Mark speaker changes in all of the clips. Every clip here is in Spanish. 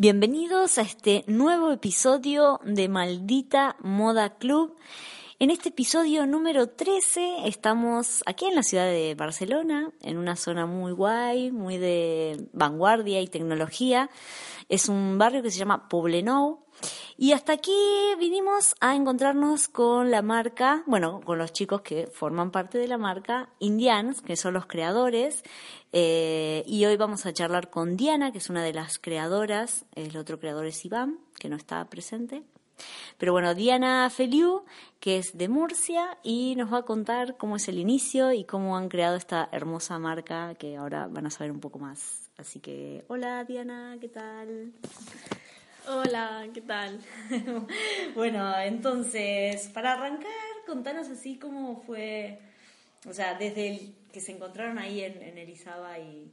Speaker 1: Bienvenidos a este nuevo episodio de Maldita Moda Club. En este episodio número 13 estamos aquí en la ciudad de Barcelona, en una zona muy guay, muy de vanguardia y tecnología. Es un barrio que se llama Poblenou. Y hasta aquí vinimos a encontrarnos con la marca, bueno, con los chicos que forman parte de la marca Indians, que son los creadores. Eh, y hoy vamos a charlar con Diana, que es una de las creadoras. El otro creador es Iván, que no está presente. Pero bueno, Diana Feliu, que es de Murcia, y nos va a contar cómo es el inicio y cómo han creado esta hermosa marca que ahora van a saber un poco más. Así que, hola Diana, ¿qué tal?
Speaker 2: Hola, ¿qué tal?
Speaker 1: bueno, entonces, para arrancar, contanos así cómo fue, o sea, desde el que se encontraron ahí en, en Elizaba y...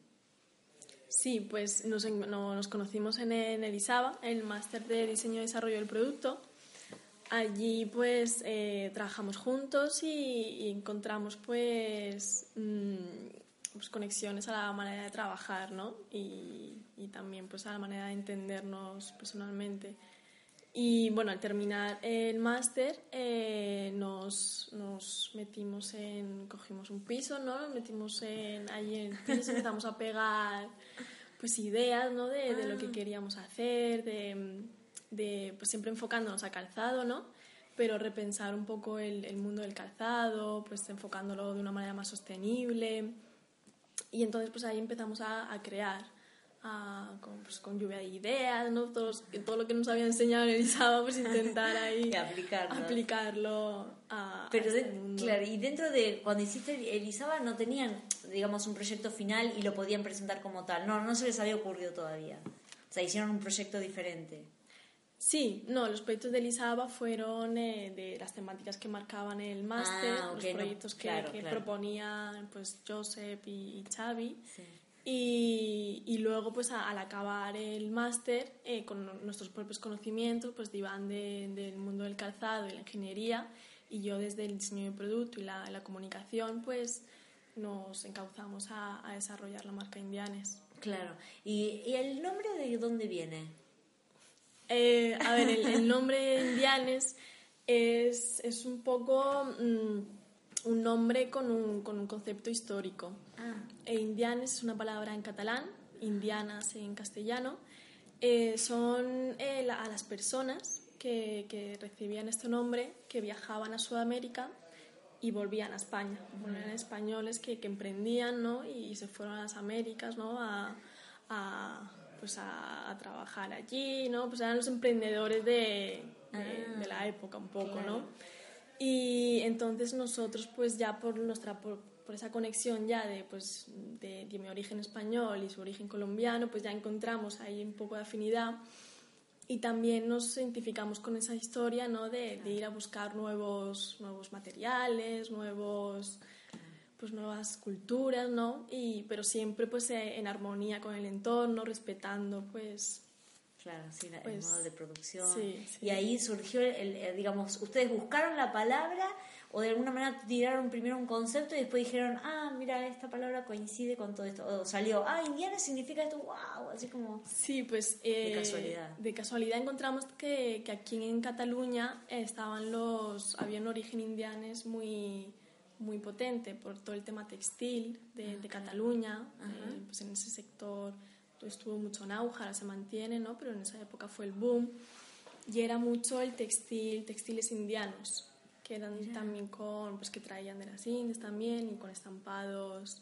Speaker 2: Sí, pues nos, nos conocimos en, en Elizaba, el máster de diseño y desarrollo del producto. Allí pues eh, trabajamos juntos y, encontramos pues, mm, pues, conexiones a la manera de trabajar, ¿no? Y, también pues a la manera de entendernos personalmente. Y bueno, al terminar el máster eh, nos, nos, metimos en, cogimos un piso, ¿no? Nos metimos en, ahí en el piso, empezamos a pegar pues ideas, ¿no? De, de lo que ah. queríamos hacer, de, de, pues siempre enfocándonos a calzado, ¿no? Pero repensar un poco el, el mundo del calzado, pues enfocándolo de una manera más sostenible. Y entonces pues ahí empezamos a, a crear con, pues, con, lluvia de ideas, ¿no? Todos, todo lo que nos había enseñado en el sábado, pues intentar ahí
Speaker 1: aplicarlo,
Speaker 2: aplicarlo a,
Speaker 1: Pero
Speaker 2: este mundo.
Speaker 1: claro, y dentro de cuando hiciste el ISABA no tenían, digamos, un proyecto final y lo podían presentar como tal. No, no se les había ocurrido todavía. O sea, hicieron un proyecto diferente.
Speaker 2: Sí, no, los proyectos de Elisaba fueron eh, de las temáticas que marcaban el máster,
Speaker 1: Ah, ok,
Speaker 2: los
Speaker 1: no,
Speaker 2: proyectos que,
Speaker 1: claro,
Speaker 2: que
Speaker 1: claro.
Speaker 2: proponían pues Josep y, y Xavi.
Speaker 1: Sí.
Speaker 2: Y, y luego, pues a- al acabar el máster, eh, con nuestros propios conocimientos, pues de Iván de- del mundo del calzado y la ingeniería, y yo desde el diseño de producto y la, la comunicación, pues nos encauzamos a, a desarrollar la marca Indianes.
Speaker 1: Claro. ¿Y, ¿Y el nombre de dónde viene?
Speaker 2: Eh, a ver, el, el nombre Indianes es, es un poco mm, un nombre con un, con un concepto histórico.
Speaker 1: Ah,
Speaker 2: E indianes es una palabra en catalán, indianas en castellano. Eh, son eh, la- a las personas que, que recibían este nombre, que viajaban a Sudamérica y volvían a España. Eran españoles que, que emprendían ¿no? y se fueron a las Américas ¿no? a, a, pues a, a trabajar allí. ¿no? Pues eran los emprendedores de, de,
Speaker 1: Ah,
Speaker 2: de la época un poco.
Speaker 1: claro.
Speaker 2: ¿no? Y entonces nosotros, pues ya por nuestra por, por esa conexión ya de, pues, de, de mi origen español y su origen colombiano, pues ya encontramos ahí un poco de afinidad y también nos identificamos con esa historia, ¿no? De, de ir a buscar nuevos, nuevos materiales, nuevos, pues nuevas culturas, ¿no? Y, pero siempre pues eh, en armonía con el entorno, respetando pues
Speaker 1: claro, sí, el
Speaker 2: Pues,
Speaker 1: modo de producción.
Speaker 2: sí, sí.
Speaker 1: Y ahí surgió, el, el- digamos, ustedes buscaron la palabra o de alguna manera tiraron primero un concepto y después dijeron, ah, mira, esta palabra coincide con todo esto. O salió, ah, indiana significa esto, wow, así como...
Speaker 2: Sí, pues eh,
Speaker 1: casualidad.
Speaker 2: de casualidad encontramos que, que aquí en Cataluña estaban los, había un origen indianes muy, muy potente por todo el tema textil de, de Cataluña, eh, pues en ese sector estuvo mucho en auge, ahora se mantiene, ¿no? Pero en esa época fue el boom y era mucho el textil, textiles indianos que eran también con, pues que traían de las Indias también y con estampados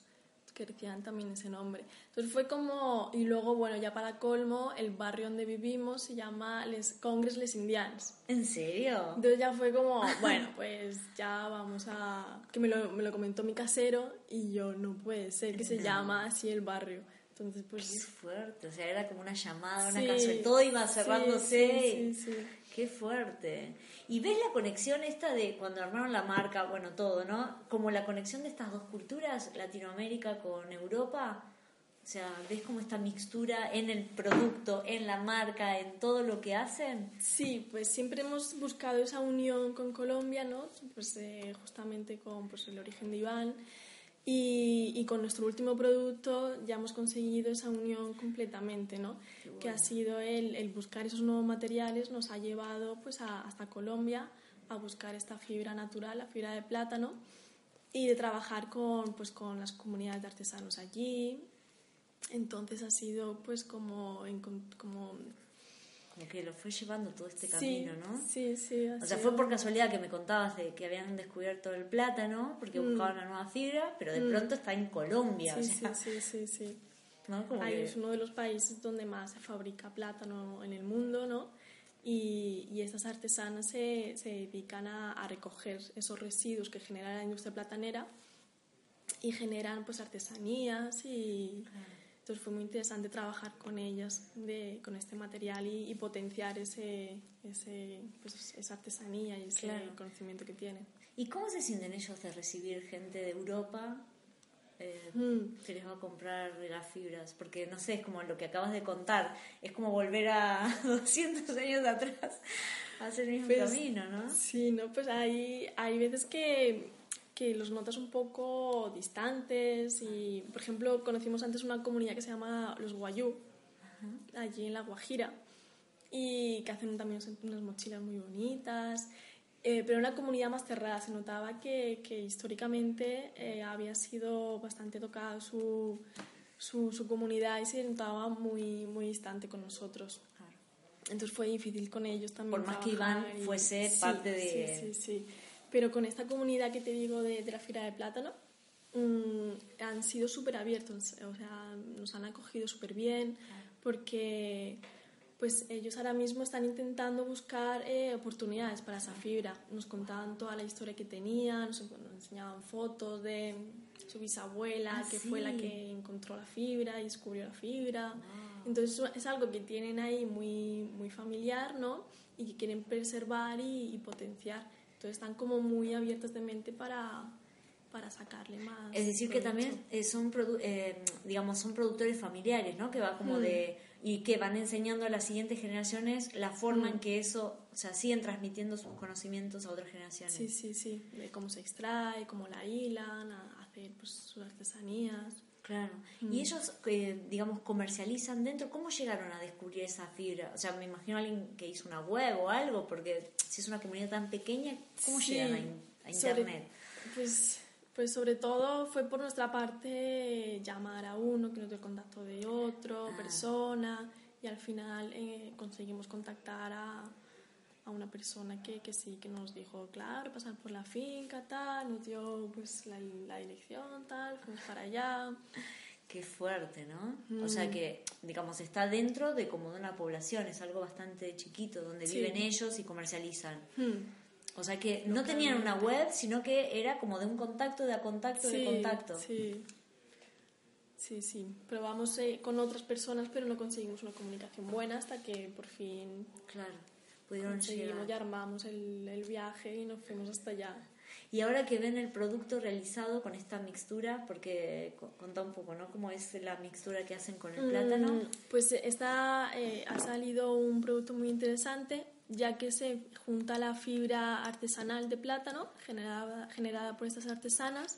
Speaker 2: que decían también ese nombre. Entonces fue como, y luego, bueno, ya para colmo, el barrio donde vivimos se llama Les Congress Les Indians.
Speaker 1: ¿En serio?
Speaker 2: Entonces ya fue como, bueno, pues ya vamos a... que me lo, me lo comentó mi casero y yo, no puede ser que se llama así el barrio. Entonces
Speaker 1: Qué
Speaker 2: pues...
Speaker 1: fuerte, o sea, era como una llamada, una
Speaker 2: sí,
Speaker 1: casualidad, todo iba cerrándose.
Speaker 2: Sí, sí, sí.
Speaker 1: Qué fuerte. Y ves la conexión esta de cuando armaron la marca, bueno, todo, ¿no? Como la conexión de estas dos culturas, Latinoamérica con Europa. O sea, ves como esta mixtura en el producto, en la marca, en todo lo que hacen.
Speaker 2: Sí, pues siempre hemos buscado esa unión con Colombia, ¿no? Pues eh, justamente con pues, el origen de Iván Y, y, con nuestro último producto ya hemos conseguido esa unión completamente, ¿no? Que ha sido el, el, buscar esos nuevos materiales, nos ha llevado pues a, hasta Colombia a buscar esta fibra natural, la fibra de plátano, y de trabajar con, pues, con las comunidades de artesanos allí. Entonces ha sido pues como, como
Speaker 1: como que lo fue llevando todo este camino, ¿no?
Speaker 2: Sí, sí.
Speaker 1: O sea, fue por casualidad que me contabas de que habían descubierto el plátano, porque mm. buscaban una nueva fibra, pero de mm. pronto está en Colombia.
Speaker 2: Sí, sí, sí, sí, Ahí es uno de los países donde más se fabrica plátano en el mundo, ¿no? Y, y estas artesanas se, se dedican a, a, recoger esos residuos que genera la industria platanera y generan pues artesanías y... Entonces fue muy interesante trabajar con ellas, de, con este material y, y potenciar ese, ese, pues, esa artesanía y ese conocimiento que tienen.
Speaker 1: ¿Y cómo se sienten ellos de recibir gente de Europa eh, mm. que les va a comprar las fibras? Porque no sé, es como lo que acabas de contar, es como volver a 200 años atrás a hacer el mismo pues, camino, ¿no?
Speaker 2: Sí, no, pues hay, hay veces que que los notas un poco distantes y, por ejemplo, conocimos antes una comunidad que se llama los Guayú, allí en La Guajira, y que hacen también unas mochilas muy bonitas, eh, pero una comunidad más cerrada. Se notaba que, que históricamente eh, había sido bastante tocada su, su, su, comunidad y se notaba muy, muy distante con nosotros. Entonces fue difícil con ellos también.
Speaker 1: Por más que Iván fuese parte de...
Speaker 2: Sí, sí, sí. Pero con esta comunidad que te digo de, de la Fira de Plátano, mmm, han sido súper abiertos, o sea, nos han acogido súper bien, porque pues ellos ahora mismo están intentando buscar eh, oportunidades para esa fibra. Nos contaban toda la historia que tenían, nos, enseñaban fotos de su bisabuela, ah, que fue la que encontró la fibra y descubrió la fibra. Entonces es algo que tienen ahí muy, muy familiar, ¿no? Y que quieren preservar y, y potenciar. Entonces están como muy abiertos de mente para, para sacarle más.
Speaker 1: Es decir, que también son, eh, digamos, son productores familiares, ¿no? Que va como mm. de... y que van enseñando a las siguientes generaciones la forma en mm. que eso, o sea, siguen transmitiendo sus conocimientos a otras generaciones.
Speaker 2: Sí, sí, sí, de cómo se extrae, cómo la hilan, a hacer pues, sus artesanías.
Speaker 1: Claro. Y mm. ellos, eh, digamos, comercializan dentro. ¿Cómo llegaron a descubrir esa fibra? O sea, me imagino alguien que hizo una web o algo, porque si es una comunidad tan pequeña, ¿cómo llegan a, Internet?
Speaker 2: pues, pues sobre todo fue por nuestra parte llamar a uno, que nos dio contacto de otro, ah. persona, y al final eh, conseguimos contactar a a una persona que, que, sí, que nos dijo, claro, pasar por la finca, tal, nos dio pues la, la dirección, tal, fuimos para allá.
Speaker 1: Qué fuerte, ¿no? O sea que, digamos, está dentro de como de una población, es algo bastante chiquito, donde viven ellos y comercializan. Mm. O sea que no, tenían una web, sino que era como de un contacto, de a contacto, de contacto.
Speaker 2: Sí, sí, sí. Probamos eh, con otras personas, pero no conseguimos una comunicación buena hasta que por fin...
Speaker 1: Claro
Speaker 2: Seguimos, ya armamos el, el, viaje y nos fuimos hasta allá.
Speaker 1: Y ahora que ven el producto realizado con esta mixtura, porque contá un poco, ¿no? ¿Cómo es la mixtura que hacen con el plátano? Mm,
Speaker 2: pues está, eh, ha salido un producto muy interesante, ya que se junta la fibra artesanal de plátano, generada, generada por estas artesanas,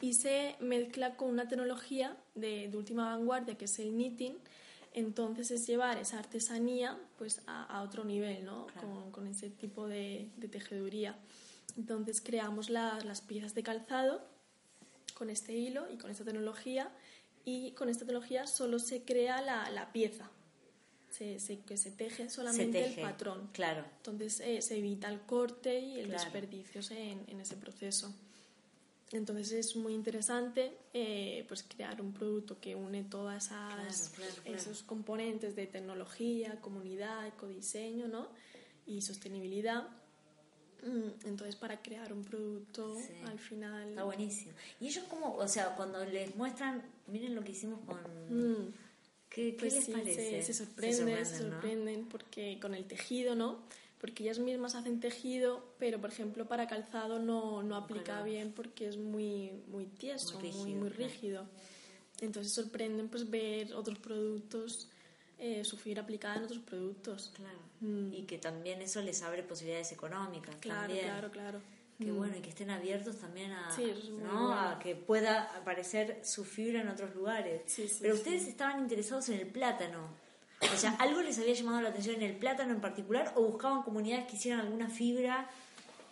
Speaker 2: y se mezcla con una tecnología de, de última vanguardia, que es el knitting, entonces es llevar esa artesanía pues a, otro nivel, ¿no? Con, ese tipo de, tejeduría. Entonces creamos las piezas de calzado con este hilo y con esta tecnología y con esta tecnología solo se crea la, pieza. Se, que se teje solamente el patrón.
Speaker 1: Claro.
Speaker 2: Entonces eh, se evita el corte y el desperdicio en, en ese proceso. Entonces es muy interesante eh, pues crear un producto que une todas esas, esos componentes de tecnología, comunidad, ecodiseño ¿no? y sostenibilidad. Mm, entonces para crear un producto al final...
Speaker 1: Está buenísimo. Y ellos como, o sea, cuando les muestran, miren lo que hicimos con... Mm. ¿Qué, pues les parece?
Speaker 2: Se, sorprenden, se sorprenden, porque con el tejido, ¿no? Porque ellas mismas hacen tejido, pero por ejemplo para calzado no, no aplica bien porque es muy, muy tieso, muy rígido. Muy, rígido. Entonces sorprenden pues ver otros productos, eh, su fibra aplicada en otros productos.
Speaker 1: Claro. Mm. Y que también eso les abre posibilidades económicas.
Speaker 2: Claro,
Speaker 1: también.
Speaker 2: claro, claro.
Speaker 1: Qué bueno, y que estén abiertos también a, a que pueda aparecer su fibra en otros lugares.
Speaker 2: Sí, sí,
Speaker 1: Pero ustedes estaban interesados en el plátano. O sea, ¿algo les había llamado la atención en el plátano en particular o buscaban comunidades que hicieran alguna fibra?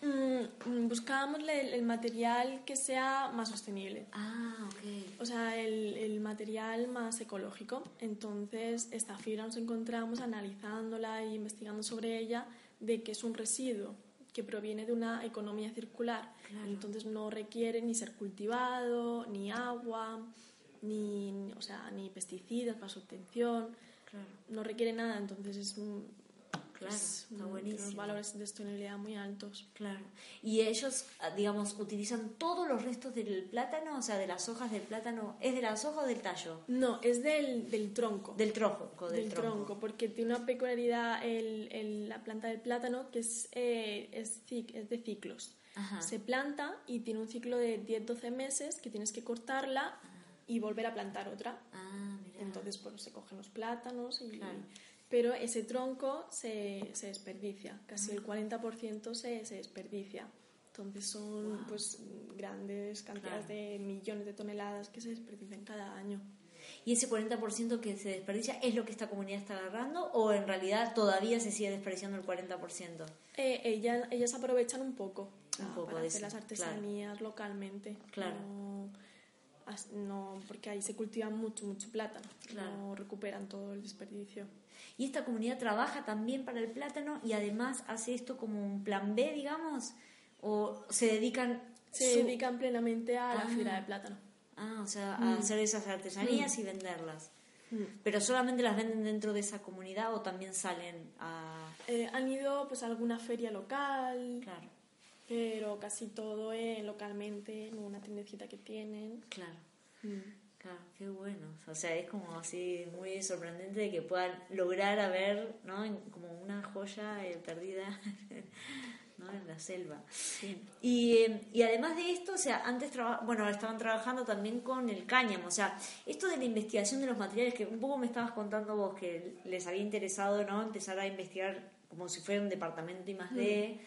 Speaker 2: Mm, mm, buscábamos el, el material que sea más sostenible.
Speaker 1: Ah, ok.
Speaker 2: O sea, el, el material más ecológico. Entonces, esta fibra nos encontramos analizándola e investigando sobre ella de que es un residuo que proviene de una economía circular. Entonces, no requiere ni ser cultivado, ni agua, ni- o sea, ni pesticidas para su obtención.
Speaker 1: Claro.
Speaker 2: No requiere nada, entonces es un,
Speaker 1: Claro,
Speaker 2: es
Speaker 1: está
Speaker 2: un-
Speaker 1: buenísimo.
Speaker 2: unos valores de sostenibilidad muy altos.
Speaker 1: Claro. ¿Y ellos, ah, digamos, utilizan todos los restos del plátano? O sea, de las hojas del plátano. ¿Es de las hojas o del tallo?
Speaker 2: No, es del, del tronco.
Speaker 1: Del tronco, del,
Speaker 2: del tronco. porque tiene una peculiaridad el, el- la planta del plátano que es, eh, es, de ciclos.
Speaker 1: Ajá.
Speaker 2: Se planta y tiene un ciclo de 10-12 meses que tienes que cortarla y volver a plantar otra.
Speaker 1: Ah.
Speaker 2: Entonces, pues se cogen los plátanos y...
Speaker 1: Claro.
Speaker 2: Pero ese tronco se, se desperdicia, casi el 40% se, se desperdicia. Entonces son pues grandes cantidades
Speaker 1: Claro.
Speaker 2: de millones de toneladas que se desperdician cada año.
Speaker 1: ¿Y ese 40% que se desperdicia es lo que esta comunidad está agarrando o en realidad todavía se sigue desperdiciando el 40%?
Speaker 2: Eh, ella- ellas aprovechan un poco,
Speaker 1: Un
Speaker 2: ah,
Speaker 1: poco
Speaker 2: para
Speaker 1: de
Speaker 2: hacer
Speaker 1: eso,
Speaker 2: las artesanías localmente.
Speaker 1: Claro.
Speaker 2: No, as- no, porque ahí se cultiva mucho, mucho plátano.
Speaker 1: Claro.
Speaker 2: No recuperan todo el desperdicio.
Speaker 1: Y esta comunidad trabaja también para el plátano y además hace esto como un plan B, digamos, o se dedican...
Speaker 2: Se
Speaker 1: su-
Speaker 2: dedican plenamente a la
Speaker 1: Ah.
Speaker 2: fibra de plátano.
Speaker 1: Ah, o sea, a hacer esas artesanías y venderlas. Pero solamente las venden dentro de esa comunidad o también salen a...
Speaker 2: Eh, han ido pues a alguna feria local,
Speaker 1: Claro,
Speaker 2: pero casi todo eh, localmente, en una tiendecita que tienen.
Speaker 1: claro.
Speaker 2: Mm.
Speaker 1: Claro, qué bueno. O sea, es como así muy sorprendente de que puedan lograr a ver, ¿no? En- Como una joya eh, perdida, ¿no? En la selva. Y, eh, y además de esto, o sea, antes traba- bueno, estaban trabajando también con el cáñamo. O sea, esto de la investigación de los materiales, que un poco me estabas contando vos, que les había interesado, ¿no? Empezar a investigar como si fuera un departamento y más de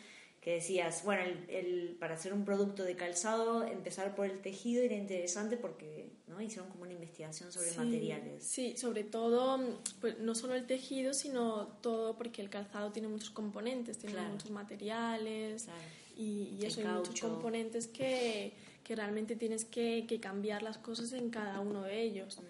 Speaker 1: que decías, bueno, el, el- para hacer un producto de calzado, empezar por el tejido era interesante porque ¿no? hicieron como una investigación sobre
Speaker 2: Sí,
Speaker 1: materiales.
Speaker 2: Sí, sobre todo, pues, no solo el tejido, sino todo, porque el calzado tiene muchos componentes, tiene
Speaker 1: Claro.
Speaker 2: muchos materiales
Speaker 1: Claro.
Speaker 2: y, y eso, hay muchos componentes que, que realmente tienes que, que cambiar las cosas en cada uno de ellos.
Speaker 1: Mm.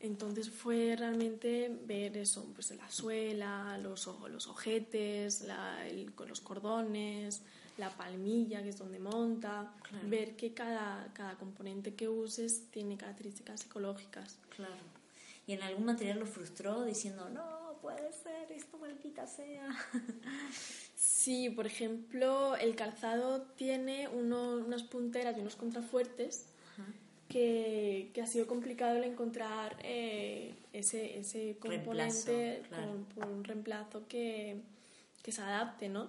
Speaker 2: Entonces fue realmente ver eso, pues la suela, los, los ojetes, la- el- los cordones, la palmilla, que es donde monta,
Speaker 1: Claro.
Speaker 2: ver que cada, cada componente que uses tiene características ecológicas.
Speaker 1: Claro. ¿Y en algún material lo frustró diciendo, no, puede ser, esto maldita sea?
Speaker 2: Sí, por ejemplo, el calzado tiene uno- unas punteras y unos contrafuertes que, que ha sido complicado el encontrar eh, ese, ese componente
Speaker 1: Reemplazo, claro.
Speaker 2: con- por un reemplazo que, que se adapte, ¿no?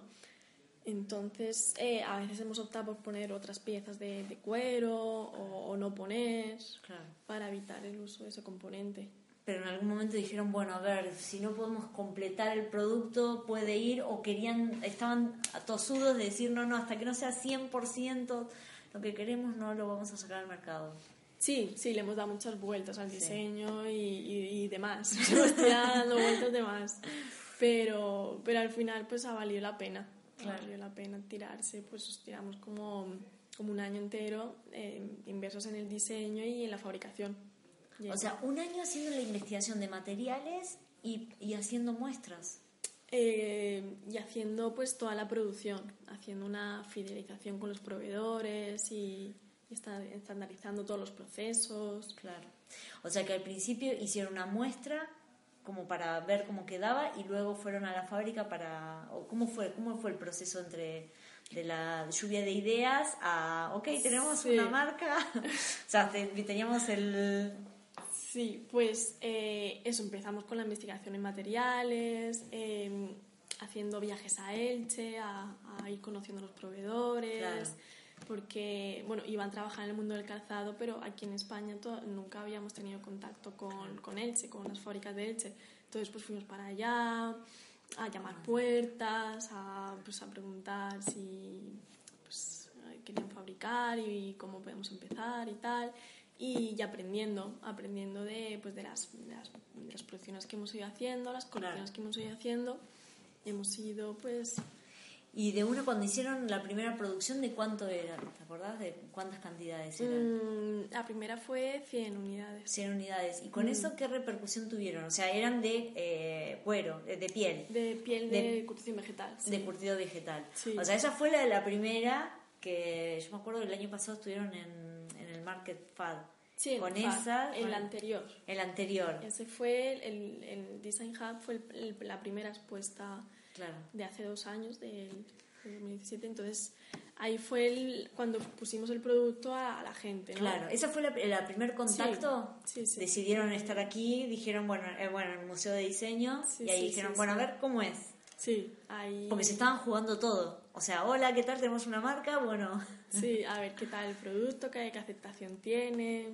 Speaker 2: Entonces, eh, a veces hemos optado por poner otras piezas de, de cuero o, o no poner
Speaker 1: Claro.
Speaker 2: para evitar el uso de ese componente.
Speaker 1: Pero en algún momento dijeron, bueno, a ver, si no podemos completar el producto, puede ir, o querían, estaban tosudos de decir, no, no, hasta que no sea 100% lo que queremos, no lo vamos a sacar al mercado.
Speaker 2: Sí, sí, le hemos dado muchas vueltas al diseño y, y, y demás. Hemos tirado dando vueltas de más. Pero, pero al final pues ha valido la pena. Ha
Speaker 1: Claro.
Speaker 2: valido la pena tirarse. Pues nos tiramos como, como un año entero eh, inversos en el diseño y en la fabricación. Y
Speaker 1: O sea, un año haciendo la investigación de materiales y, y haciendo muestras.
Speaker 2: Eh, y haciendo pues toda la producción, haciendo una fidelización con los proveedores y, y esta- estandarizando todos los procesos.
Speaker 1: Claro. O sea que al principio hicieron una muestra como para ver cómo quedaba y luego fueron a la fábrica para... o ¿Cómo fue, cómo fue el proceso entre de la lluvia de ideas a, ok, tenemos
Speaker 2: Sí.
Speaker 1: una marca? o sea, te- teníamos el...
Speaker 2: Sí, pues eh, eso, empezamos con la investigación en materiales, eh, haciendo viajes a Elche, a, a ir conociendo a los proveedores,
Speaker 1: Claro.
Speaker 2: porque, bueno, iban a trabajar en el mundo del calzado, pero aquí en España nunca habíamos tenido contacto con, con Elche, con las fábricas de Elche. Entonces, pues fuimos para allá, a llamar puertas, a, pues, a preguntar si, pues, querían fabricar y cómo podemos empezar y tal. Y, y aprendiendo, aprendiendo de, pues de, las, de, las, de las producciones que hemos ido haciendo, las colecciones que hemos ido haciendo. Hemos ido, pues,
Speaker 1: y de uno cuando hicieron la primera producción, ¿de cuánto era? ¿Te acordás de cuántas cantidades eran?
Speaker 2: Mm, la primera fue 100 unidades.
Speaker 1: 100 unidades. ¿Y con
Speaker 2: Mm.
Speaker 1: eso qué repercusión tuvieron? O sea, eran de eh, cuero, de, piel,
Speaker 2: De piel
Speaker 1: De-
Speaker 2: de, curtición vegetal. sí.
Speaker 1: de curtido vegetal.
Speaker 2: Sí.
Speaker 1: O sea, esa fue la, la primera que yo me acuerdo que el año pasado estuvieron en, Market Fad.
Speaker 2: Sí,
Speaker 1: con
Speaker 2: el
Speaker 1: esa.
Speaker 2: el
Speaker 1: con-
Speaker 2: anterior.
Speaker 1: El anterior,
Speaker 2: Ese fue el, el Design Hub, fue el- el- la primera expuesta
Speaker 1: claro.
Speaker 2: de hace dos años, del, del 2017. Entonces, ahí fue el- cuando pusimos el producto a, a la gente. ¿no?
Speaker 1: Claro, esa fue la primer contacto.
Speaker 2: Sí, sí.
Speaker 1: Decidieron estar aquí, dijeron, bueno, eh, bueno, en el Museo de Diseño,
Speaker 2: Sí,
Speaker 1: y ahí
Speaker 2: sí,
Speaker 1: dijeron,
Speaker 2: sí,
Speaker 1: bueno,
Speaker 2: sí.
Speaker 1: a ver cómo es.
Speaker 2: Sí, ahí.
Speaker 1: Porque se estaban jugando todo. O sea, hola, ¿qué tal? Tenemos una marca, bueno.
Speaker 2: Sí, a ver qué tal el producto, qué, qué aceptación tiene.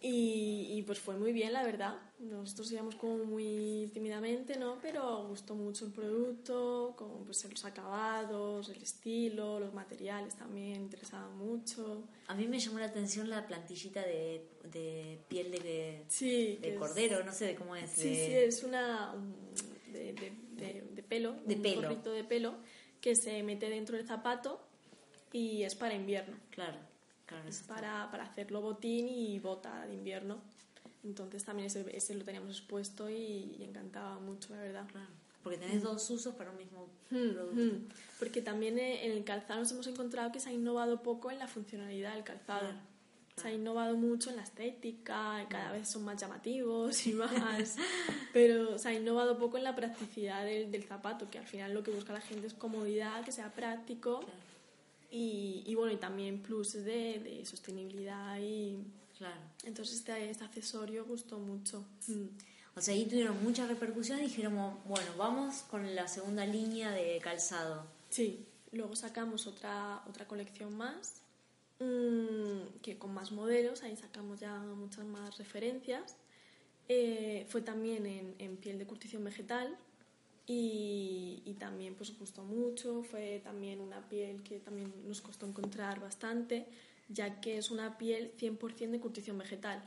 Speaker 2: Y, y, pues fue muy bien, la verdad. Nosotros íbamos como muy tímidamente, ¿no? Pero gustó mucho el producto, como pues los acabados, el estilo, los materiales también interesaban mucho.
Speaker 1: A mí me llamó la atención la plantillita de, de piel de,
Speaker 2: Sí,
Speaker 1: de
Speaker 2: es-
Speaker 1: cordero, no sé de cómo es.
Speaker 2: Sí,
Speaker 1: de-
Speaker 2: sí, es una un- de, de, de- pelo,
Speaker 1: De
Speaker 2: un
Speaker 1: pelo.
Speaker 2: gorrito de pelo que se mete dentro del zapato y es para invierno.
Speaker 1: Claro, claro, está-
Speaker 2: para, para hacerlo botín y bota de invierno. Entonces también ese, ese lo teníamos expuesto y, y encantaba mucho, la verdad.
Speaker 1: claro. Porque tenés dos usos para un mismo
Speaker 2: Mm,
Speaker 1: producto.
Speaker 2: mm. Porque también en el calzado nos hemos encontrado que se ha innovado poco en la funcionalidad del calzado.
Speaker 1: Claro,
Speaker 2: Se ha innovado mucho en la estética, y cada vez son más llamativos y más. pero se ha innovado poco en la practicidad del, del zapato, que al final lo que busca la gente es comodidad, que sea práctico. Y, y bueno, y también pluses de, de sostenibilidad y,
Speaker 1: Claro.
Speaker 2: entonces este, este accesorio gustó mucho. Mm.
Speaker 1: O sea, ahí tuvieron mucha repercusión y dijeron, bueno, vamos con la segunda línea de calzado.
Speaker 2: Sí, luego sacamos otra, otra colección más, que con más modelos, ahí sacamos ya muchas más referencias. Eh, fue también en, en piel de curtición vegetal y, y también pues gustó mucho, fue también una piel que también nos costó encontrar bastante, ya que es una piel 100% de curtición vegetal.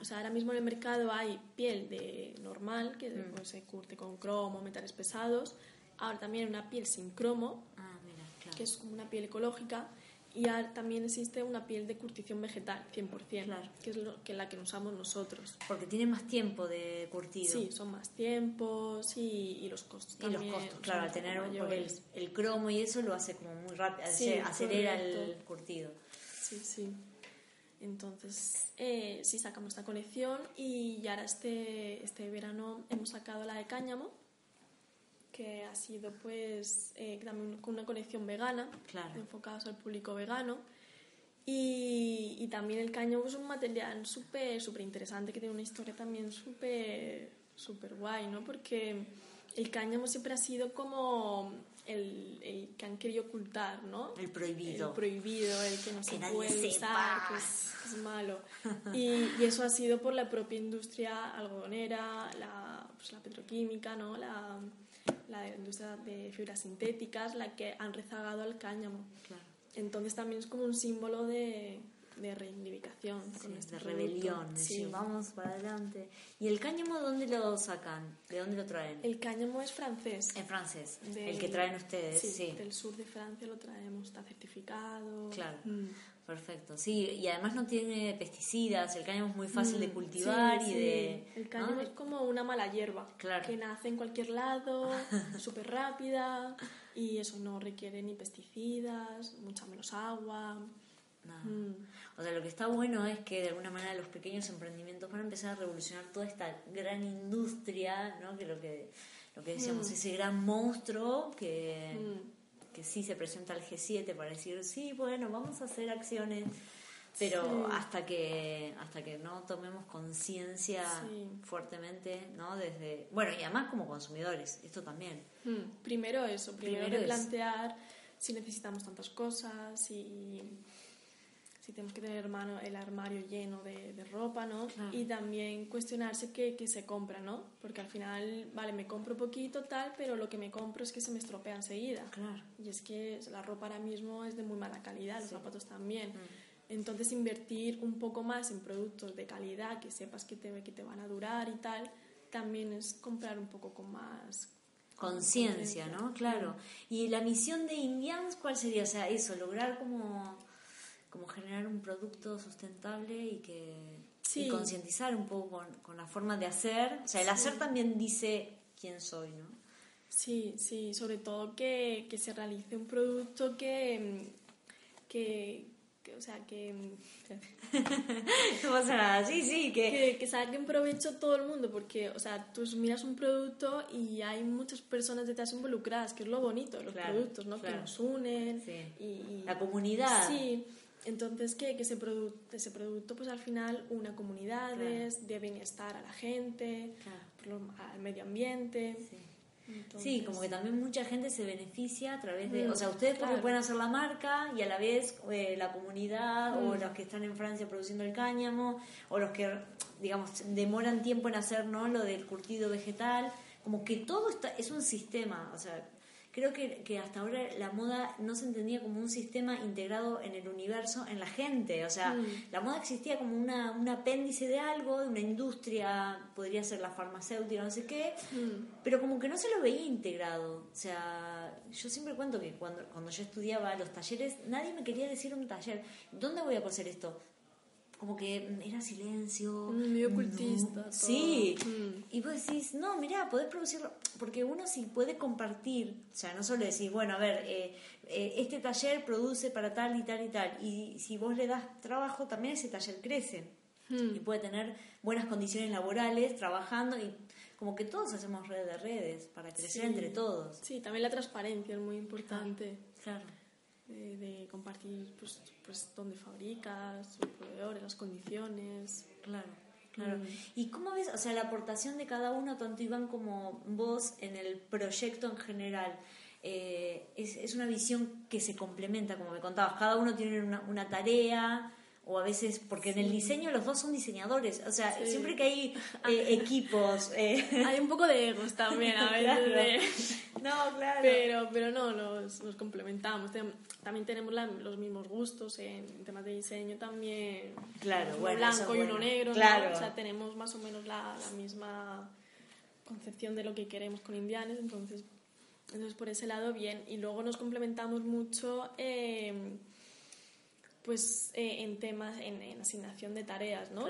Speaker 2: O sea, ahora mismo en el mercado hay piel de normal, que pues, se curte con cromo, metales pesados. Ahora también una piel sin cromo,
Speaker 1: Ah, mira, claro.
Speaker 2: que es como una piel ecológica. Y también existe una piel de curtición vegetal, 100%,
Speaker 1: Claro.
Speaker 2: que es lo, que la que usamos nosotros.
Speaker 1: Porque tiene más tiempo de curtido.
Speaker 2: Sí, son más tiempos y, y los costos
Speaker 1: Y los
Speaker 2: también
Speaker 1: costos,
Speaker 2: son
Speaker 1: claro, al tener el, cromo y eso lo hace como muy rápido,
Speaker 2: Sí,
Speaker 1: acelera el curtido.
Speaker 2: Sí, sí. Entonces, eh, sí sacamos esta colección y ahora este, este verano hemos sacado la de cáñamo, que ha sido pues eh, también con una colección vegana,
Speaker 1: Claro.
Speaker 2: enfocados al público vegano. Y, y también el cáñamo es un material súper súper interesante que tiene una historia también súper súper guay, ¿no? Porque el cáñamo siempre ha sido como el, el que han querido ocultar, ¿no?
Speaker 1: El prohibido.
Speaker 2: El prohibido, el que no se
Speaker 1: nadie
Speaker 2: puede usar, que es, que es malo. Y, y eso ha sido por la propia industria algodonera, la, pues, la petroquímica, ¿no? La, la industria de fibras sintéticas, la que han rezagado al cáñamo.
Speaker 1: Claro.
Speaker 2: Entonces también es como un símbolo de, de reivindicación con
Speaker 1: Sí,
Speaker 2: este
Speaker 1: de
Speaker 2: producto.
Speaker 1: rebelión,
Speaker 2: Sí.
Speaker 1: vamos para adelante. ¿Y el cáñamo dónde lo sacan? ¿De dónde lo traen?
Speaker 2: El cáñamo es francés.
Speaker 1: En francés,
Speaker 2: Del-
Speaker 1: el que traen ustedes, sí.
Speaker 2: sí, del sur de Francia lo traemos, está certificado.
Speaker 1: Claro.
Speaker 2: Mm.
Speaker 1: Perfecto, sí, y además no tiene pesticidas, el cáñamo es muy fácil de
Speaker 2: Mm,
Speaker 1: cultivar
Speaker 2: sí,
Speaker 1: y
Speaker 2: sí.
Speaker 1: de...
Speaker 2: El cáñamo
Speaker 1: ¿no?
Speaker 2: es como una mala hierba,
Speaker 1: Claro.
Speaker 2: que nace en cualquier lado, súper rápida, y eso no requiere ni pesticidas, mucha menos agua. Mm.
Speaker 1: O sea, lo que está bueno es que de alguna manera los pequeños emprendimientos van a empezar a revolucionar toda esta gran industria, ¿no? Que lo que, lo que decíamos, ese gran monstruo que,
Speaker 2: Mm.
Speaker 1: Que sí se presenta al G7 para decir, sí, bueno, vamos a hacer acciones, pero
Speaker 2: Sí.
Speaker 1: hasta que hasta que no tomemos conciencia
Speaker 2: Sí.
Speaker 1: fuertemente, ¿no? Desde, bueno, y además como consumidores, esto también.
Speaker 2: Mm. Primero eso, primero,
Speaker 1: Primero
Speaker 2: de
Speaker 1: eso.
Speaker 2: plantear si necesitamos tantas cosas, si si tenemos que tener mano, el armario lleno de, de ropa, ¿no? Y también cuestionarse qué, qué, se compra, ¿no? Porque al final, vale, me compro poquito, tal, pero lo que me compro es que se me estropea enseguida.
Speaker 1: Claro.
Speaker 2: Y es que la ropa ahora mismo es de muy mala calidad, los zapatos también. Mm. Entonces, invertir un poco más en productos de calidad, que sepas que te, que te van a durar y tal, también es comprar un poco con más
Speaker 1: conciencia, ¿no? Claro. Y la misión de Indians, ¿cuál sería? O sea, eso, lograr como, como generar un producto sustentable y que concientizar un poco con, la forma de hacer. O sea, el hacer también dice quién soy, ¿no?
Speaker 2: Sí, sí, sobre todo que, que se realice un producto que, que, o sea, que...
Speaker 1: no pasa nada, sí, sí, que...
Speaker 2: que... Que saquen provecho todo el mundo, porque, o sea, tú miras un producto y hay muchas personas detrás involucradas, que es lo bonito los productos, ¿no? Que nos unen. Y,
Speaker 1: La comunidad.
Speaker 2: Sí, entonces que, que ese, producto, ese producto, pues al final, una comunidades, de bienestar a la gente, al medio ambiente. Sí.
Speaker 1: Sí, como que también mucha gente se beneficia a través de, o sea, ustedes porque pueden hacer la marca y a la vez eh, la comunidad o mm. los que están en Francia produciendo el cáñamo o los que, digamos, demoran tiempo en hacer, ¿no? Lo del curtido vegetal, como que todo está, es un sistema, o sea, creo que, que, hasta ahora la moda no se entendía como un sistema integrado en el universo, en la gente. O sea, mm. la moda existía como una, un apéndice de algo, de una industria, podría ser la farmacéutica, no sé qué, mm. pero como que no se lo veía integrado. O sea, yo siempre cuento que cuando, cuando yo estudiaba los talleres, nadie me quería decir un taller, ¿dónde voy a coser esto? Como que era silencio.
Speaker 2: Medio ocultista.
Speaker 1: Sí. Mm. Y vos decís, no, mira, podés producirlo. Porque uno sí puede compartir, o sea, no solo decir, bueno, a ver, eh, eh, este taller produce para tal y tal y tal. Y si vos le das trabajo, también ese taller crece. Mm. Y puede tener buenas condiciones laborales, trabajando y como que todos hacemos redes de redes para crecer entre todos.
Speaker 2: Sí, también la transparencia es muy importante.
Speaker 1: claro
Speaker 2: de, compartir pues, pues dónde fabricas, los proveedores, las condiciones.
Speaker 1: Claro. Claro. Mm. ¿Y cómo ves, o sea, la aportación de cada uno, tanto Iván como vos, en el proyecto en general? Eh, es, es, una visión que se complementa, como me contabas, cada uno tiene una, una tarea, o a veces, porque en el diseño los dos son diseñadores, o sea, siempre que hay eh, equipos... Eh.
Speaker 2: Hay un poco de egos también a veces.
Speaker 1: No, claro.
Speaker 2: Pero, pero no, nos, nos complementamos. También tenemos los mismos gustos en temas de diseño también.
Speaker 1: Claro,
Speaker 2: uno blanco y uno negro, claro. o sea, tenemos más o menos la, la, misma concepción de lo que queremos con Indianes, entonces, entonces por ese lado bien. Y luego nos complementamos mucho... Eh, pues eh, en temas, en, asignación de tareas, ¿no?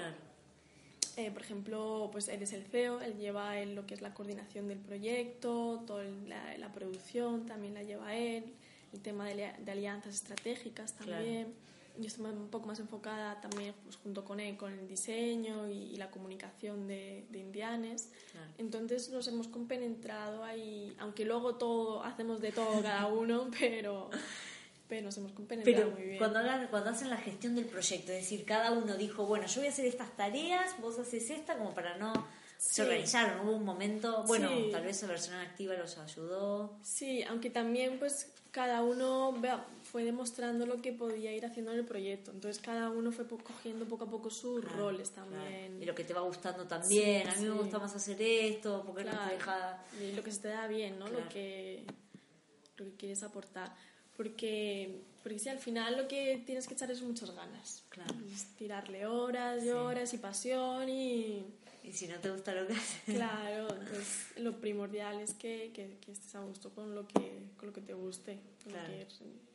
Speaker 2: Eh, por ejemplo, pues él es el CEO, él lleva él lo que es la coordinación del proyecto, toda la, producción también la lleva él, el tema de, alianzas estratégicas también. Yo estoy un poco más enfocada también pues, junto con él con el diseño y, la comunicación de, de Indianes. Entonces nos hemos compenetrado ahí, aunque luego todo hacemos de todo cada uno, pero pero nos hemos compenetrado muy bien.
Speaker 1: Cuando, cuando hacen la gestión del proyecto, es decir, cada uno dijo, bueno, yo voy a hacer estas tareas, vos haces esta, como para no... Se organizaron, hubo un momento, bueno, tal vez la versión activa los ayudó.
Speaker 2: Sí, aunque también pues cada uno fue demostrando lo que podía ir haciendo en el proyecto. Entonces cada uno fue cogiendo poco a poco sus roles también.
Speaker 1: Y lo que te va gustando también. a mí me gusta más hacer esto, porque no te deja...
Speaker 2: Y lo que se te da bien, ¿no? Lo, que, lo que quieres aportar porque, porque si al final lo que tienes que echar es muchas ganas.
Speaker 1: Claro.
Speaker 2: tirarle horas y horas y pasión y...
Speaker 1: Y si no te gusta lo que haces.
Speaker 2: Claro, entonces lo primordial es que, que, estés a gusto con lo que, con lo que te guste, con lo que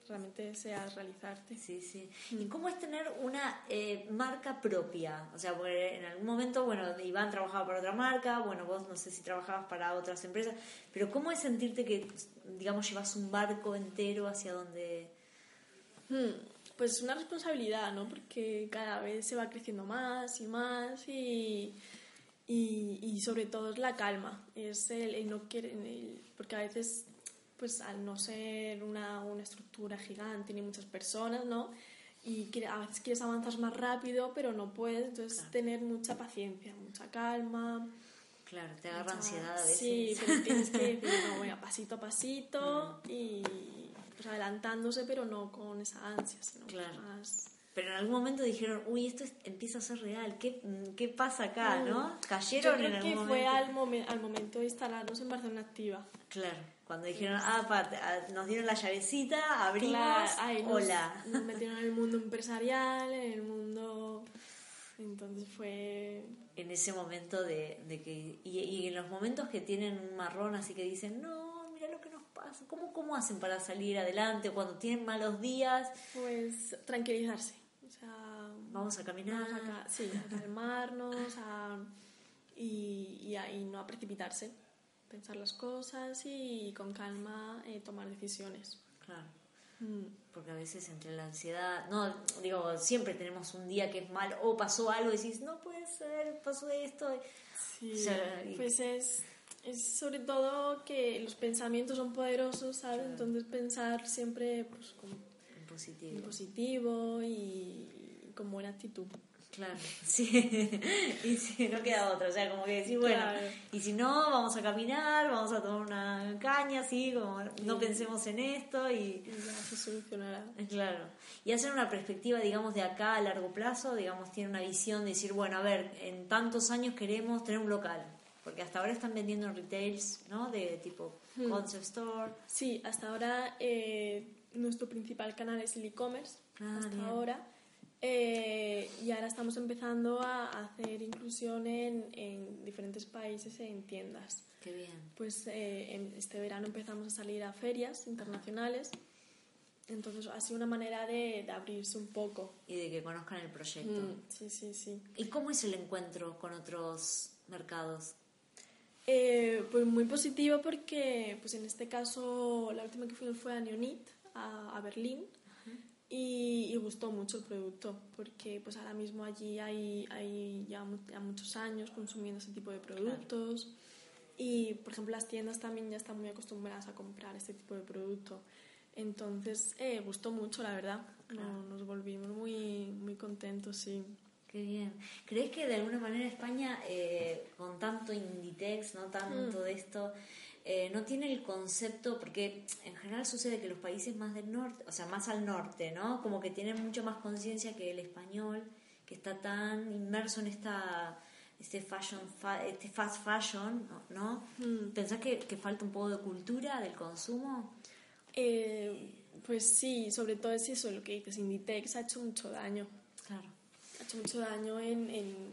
Speaker 2: realmente deseas realizarte.
Speaker 1: Sí, sí. ¿Y mm. cómo es tener una eh, marca propia? O sea, porque en algún momento, bueno, Iván trabajaba para otra marca, bueno, vos no sé si trabajabas para otras empresas, pero ¿cómo es sentirte que, digamos, llevas un barco entero hacia donde...
Speaker 2: Hmm, pues una responsabilidad, ¿no? Porque cada vez se va creciendo más y más y... Y, sobre todo es la calma, es el, no querer, porque a veces pues al no ser una, una estructura gigante ni muchas personas, ¿no? Y a veces quieres avanzar más rápido, pero no puedes, entonces tener mucha paciencia, mucha calma.
Speaker 1: Claro, te agarra ansiedad a veces.
Speaker 2: Sí, pero tienes que decir, no, pasito a pasito mm. y pues adelantándose, pero no con esa ansia, sino más
Speaker 1: pero en algún momento dijeron, uy, esto empieza a ser real, ¿qué, qué pasa acá, mm. no? Cayeron
Speaker 2: Yo
Speaker 1: creo
Speaker 2: que fue al, al momento de instalarnos en Barcelona Activa.
Speaker 1: Claro, cuando dijeron, ah, ah nos dieron la llavecita, abrimos, hola.
Speaker 2: Nos metieron en el mundo empresarial, en el mundo... Entonces fue...
Speaker 1: En ese momento de, de que... Y, y en los momentos que tienen un marrón así que dicen, no, mira lo que nos pasa, ¿cómo, cómo hacen para salir adelante cuando tienen malos días?
Speaker 2: Pues tranquilizarse
Speaker 1: vamos a caminar.
Speaker 2: a, sí, a calmarnos y, no a precipitarse. Pensar las cosas y con calma eh, tomar decisiones.
Speaker 1: Claro. Mm. Porque a veces entre la ansiedad, no, digo, siempre tenemos un día que es mal o pasó algo y decís, no puede ser, pasó esto.
Speaker 2: Sí, pues es, es sobre todo que los pensamientos son poderosos, ¿sabes? Entonces pensar siempre pues,
Speaker 1: en positivo.
Speaker 2: En positivo y, con buena actitud.
Speaker 1: Claro, sí. y si no queda otra, o sea, como que decir, bueno, y si no, vamos a caminar, vamos a tomar una caña, así, como no pensemos en esto y...
Speaker 2: ya se solucionará.
Speaker 1: Claro. Y hacer una perspectiva, digamos, de acá a largo plazo, digamos, tiene una visión de decir, bueno, a ver, en tantos años queremos tener un local. Porque hasta ahora están vendiendo retails, ¿no? De tipo hmm. concept store.
Speaker 2: Sí, hasta ahora eh, nuestro principal canal es el e-commerce. Ah, hasta ahora eh, y ahora estamos empezando a hacer inclusión en, en diferentes países en tiendas.
Speaker 1: Qué bien.
Speaker 2: Pues eh, en este verano empezamos a salir a ferias internacionales. Entonces ha sido una manera de, de, abrirse un poco.
Speaker 1: Y de que conozcan el proyecto.
Speaker 2: Mm, sí, sí, sí.
Speaker 1: ¿Y cómo es el encuentro con otros mercados?
Speaker 2: Eh, pues muy positivo porque pues en este caso la última que fuimos fue a Neonit, a, a Berlín y, gustó mucho el producto porque pues ahora mismo allí hay, hay ya, muchos años consumiendo ese tipo de productos. Y por ejemplo las tiendas también ya están muy acostumbradas a comprar este tipo de producto. Entonces eh, gustó mucho la verdad. Nos volvimos muy muy contentos sí.
Speaker 1: Qué bien. ¿Crees que de alguna manera España, eh, con tanto Inditex, no tanto mm. de esto, eh, no tiene el concepto, porque en general sucede que los países más del norte, o sea, más al norte, ¿no? Como que tienen mucho más conciencia que el español, que está tan inmerso en esta este fashion este fast fashion, ¿no? Mm. ¿Pensás que, falta un poco de cultura del consumo?
Speaker 2: Eh, pues sí, sobre todo es eso, lo que dices, Inditex ha hecho mucho daño.
Speaker 1: Claro
Speaker 2: ha hecho mucho daño en,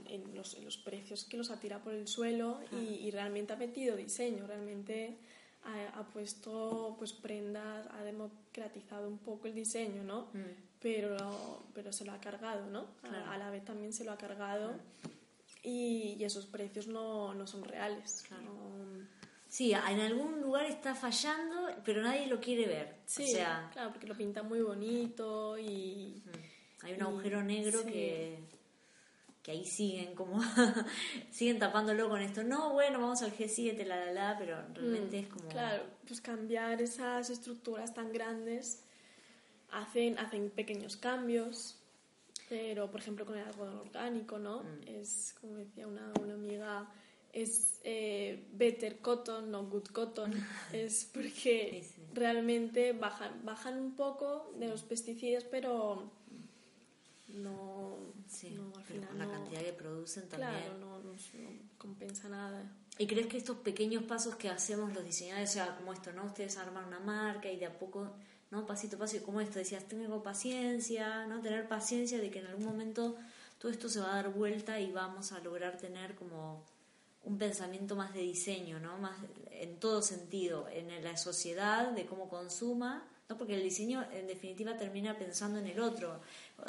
Speaker 2: en, los, los, precios que los ha tirado por el suelo y, realmente ha metido diseño, realmente ha, puesto pues prendas, ha democratizado un poco el diseño, ¿no? Mm. Pero, pero se lo ha cargado, ¿no? A, la vez también se lo ha cargado y, y, esos precios no, no son reales.
Speaker 1: Sí, en algún lugar está fallando, pero nadie lo quiere ver.
Speaker 2: Sí, claro, porque lo pinta muy bonito y...
Speaker 1: Hay un agujero negro que, que ahí siguen como siguen tapándolo con esto. No, bueno, vamos al G7, la la la, pero realmente es como
Speaker 2: Claro, pues cambiar esas estructuras tan grandes hacen hacen pequeños cambios. Pero, por ejemplo, con el algodón orgánico, ¿no? Mm. Es, como decía una, una amiga, es eh, better cotton, no good cotton. es porque realmente bajan, bajan un poco de los pesticidas, pero no, no al final
Speaker 1: la cantidad que producen también.
Speaker 2: Claro, no, no, compensa nada.
Speaker 1: ¿Y crees que estos pequeños pasos que hacemos los diseñadores, o sea, como esto, ¿no? Ustedes arman una marca y de a poco, ¿no? Pasito a paso, como esto, decías, tengo paciencia, ¿no? Tener paciencia de que en algún momento todo esto se va a dar vuelta y vamos a lograr tener como un pensamiento más de diseño, ¿no? Más en todo sentido, en la sociedad, de cómo consuma, ¿no? Porque el diseño en definitiva termina pensando en el otro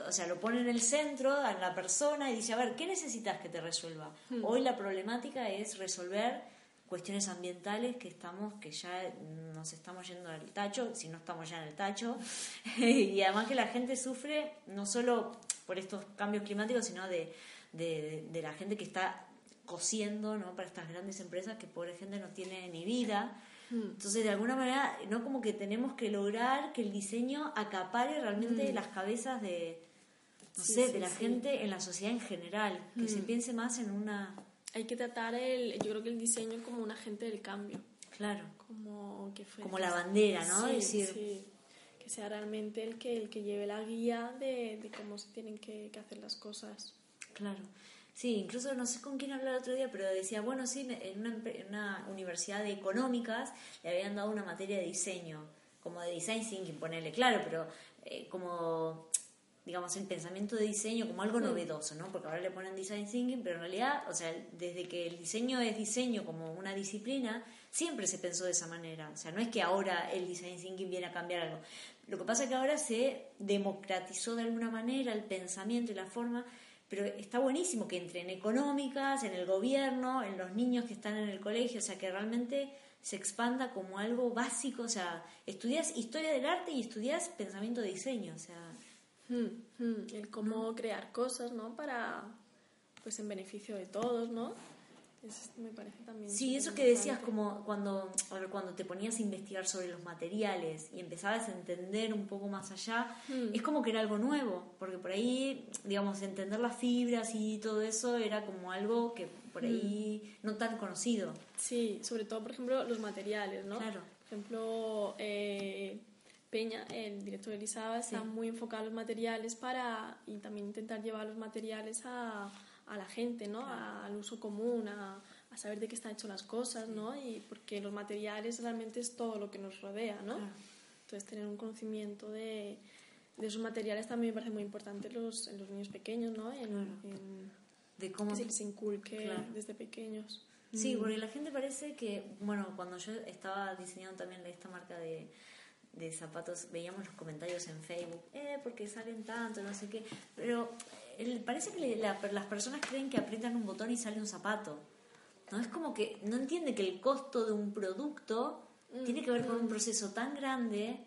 Speaker 1: o sea, lo pone en el centro, en la persona, y dice, a ver, ¿qué necesitas que te resuelva? Hmm. Hoy la problemática es resolver cuestiones ambientales que estamos, que ya nos estamos yendo al tacho, si no estamos ya en el tacho, y además que la gente sufre no solo por estos cambios climáticos, sino de, de, de la gente que está cosiendo ¿no? para estas grandes empresas que pobre gente no tiene ni vida. Hmm. Entonces, de alguna manera, no como que tenemos que lograr que el diseño acapare realmente hmm. las cabezas de, no sé, de la gente en la sociedad en general, que se hmm. piense más en una...
Speaker 2: Hay que tratar el, yo creo que el diseño como un agente del cambio.
Speaker 1: Claro.
Speaker 2: Como que
Speaker 1: Como la bandera, ¿no?
Speaker 2: decir... que sea realmente el que, el que lleve la guía de, de cómo se tienen que, que hacer las cosas.
Speaker 1: Claro. Sí, incluso no sé con quién hablaba el otro día, pero decía, bueno, sí, en una, en una universidad de económicas le habían dado una materia de diseño, como de design thinking, ponerle claro, pero eh, como, digamos, el pensamiento de diseño como algo novedoso, ¿no? Porque ahora le ponen design thinking, pero en realidad, o sea, desde que el diseño es diseño como una disciplina, siempre se pensó de esa manera. O sea, no es que ahora el design thinking viene a cambiar algo. Lo que pasa es que ahora se democratizó de alguna manera el pensamiento y la forma pero está buenísimo que entre en económicas, en el gobierno, en los niños que están en el colegio, o sea, que realmente se expanda como algo básico, o sea, estudias historia del arte y estudias pensamiento de diseño, o sea...
Speaker 2: Hmm, hmm, el cómo crear cosas, ¿no? Para, pues en beneficio de todos, ¿no? Me parece también.
Speaker 1: Sí, eso que decías, como cuando, cuando te ponías a investigar sobre los materiales y empezabas a entender un poco más allá, hmm. es como que era algo nuevo, porque por ahí, digamos, entender las fibras y todo eso era como algo que por ahí hmm. no tan conocido.
Speaker 2: Sí, sobre todo, por ejemplo, los materiales, ¿no? Claro. Por ejemplo, eh, Peña, el director de Elisaba, está muy enfocado en los materiales para y también intentar llevar los materiales a a la gente, ¿no? al uso común, a, saber de qué están hechas las cosas, ¿no? Y porque los materiales realmente es todo lo que nos rodea, ¿no? Entonces, tener un conocimiento de, de, esos materiales también me parece muy importante los, en los niños pequeños, ¿no? En, de cómo que se inculque desde pequeños.
Speaker 1: Sí, mm. porque la gente parece que, bueno, cuando yo estaba diseñando también esta marca de, de zapatos, veíamos los comentarios en Facebook, eh, porque salen tanto, no sé qué, pero parece que las personas creen que aprietan un botón y sale un zapato. No es como que no entiende que el costo de un producto tiene que ver con un proceso tan grande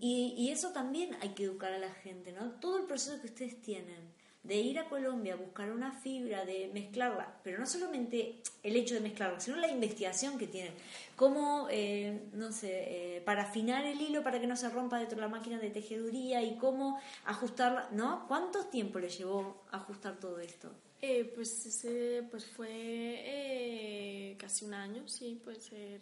Speaker 1: y, y, eso también hay que educar a la gente, ¿no? Todo el proceso que ustedes tienen de ir a Colombia a buscar una fibra, de mezclarla, pero no solamente el hecho de mezclarla, sino la investigación que tienen. Cómo, eh, no sé, eh, para afinar el hilo para que no se rompa dentro de la máquina de tejeduría y cómo ajustarla, ¿no? ¿Cuánto tiempo le llevó ajustar todo esto?
Speaker 2: Eh, pues ese, pues fue casi un año, sí, puede ser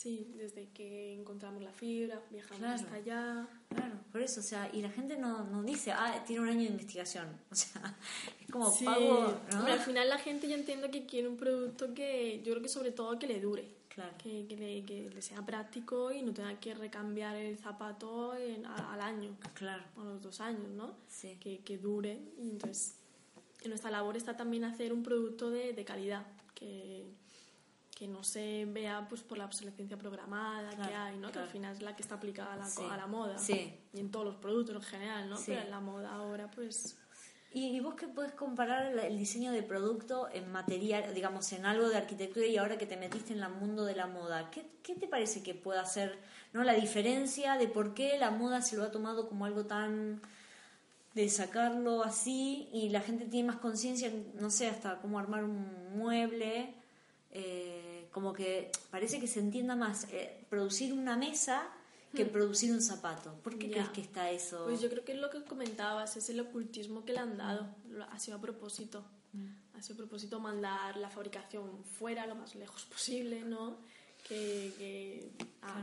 Speaker 2: Sí, desde que encontramos la fibra, viajamos hasta allá.
Speaker 1: Claro, por eso, o sea, y la gente no, no dice, ah, tiene un año de investigación. O sea, es como pago.
Speaker 2: ¿no? Pero al final la gente yo entiendo que quiere un producto que, yo creo que sobre todo que le dure. Claro. Que, que, le, que le sea práctico y no tenga que recambiar el zapato en, al año. Claro. O a los dos años, ¿no? Sí. Que, que dure. Y entonces, en nuestra labor está también hacer un producto de, de calidad. Que que no se vea pues por la obsolescencia programada que hay, ¿no? Que al final es la que está aplicada a la, a la moda. Sí. Y en todos los productos en general, ¿no? Pero en la moda ahora, pues...
Speaker 1: ¿Y, vos qué puedes comparar el diseño de producto en material, digamos, en algo de arquitectura y ahora que te metiste en el mundo de la moda? ¿Qué, qué te parece que puede hacer ¿no? la diferencia de por qué la moda se lo ha tomado como algo tan de sacarlo así y la gente tiene más conciencia, no sé, hasta cómo armar un mueble? Eh, como que parece que se entienda más eh, producir una mesa que hmm. producir un zapato. ¿Por qué crees que está eso?
Speaker 2: Pues yo creo que es lo que comentabas, es el ocultismo que le han dado. Ha sido a propósito. Hmm. Ha sido a propósito mandar la fabricación fuera lo más lejos posible, ¿no? Que, que,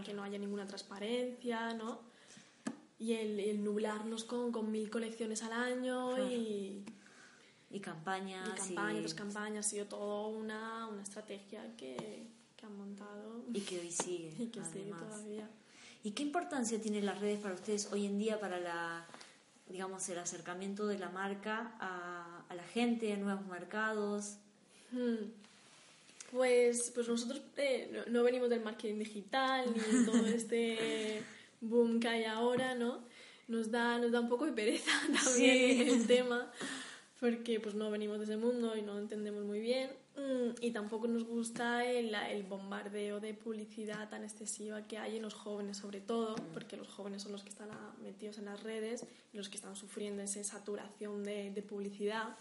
Speaker 2: que no haya ninguna transparencia, ¿no? Y el, el nublarnos con, con, mil colecciones al año y
Speaker 1: y campañas.
Speaker 2: Y campañas, campañas, ha sido todo una, una estrategia que, que han montado.
Speaker 1: Y que hoy sigue.
Speaker 2: Y que sigue todavía.
Speaker 1: ¿Y qué importancia tienen las redes para ustedes hoy en día para la, digamos, el acercamiento de la marca a, a la gente, a nuevos mercados?
Speaker 2: Hmm. Pues, pues nosotros eh, no, venimos del marketing digital ni todo este boom que hay ahora, ¿no? Nos da, nos da un poco de pereza también el tema porque pues no venimos de ese mundo y no entendemos muy bien mm, y tampoco nos gusta el, el, bombardeo de publicidad tan excesiva que hay en los jóvenes sobre todo porque los jóvenes son los que están metidos en las redes y los que están sufriendo esa saturación de, de publicidad.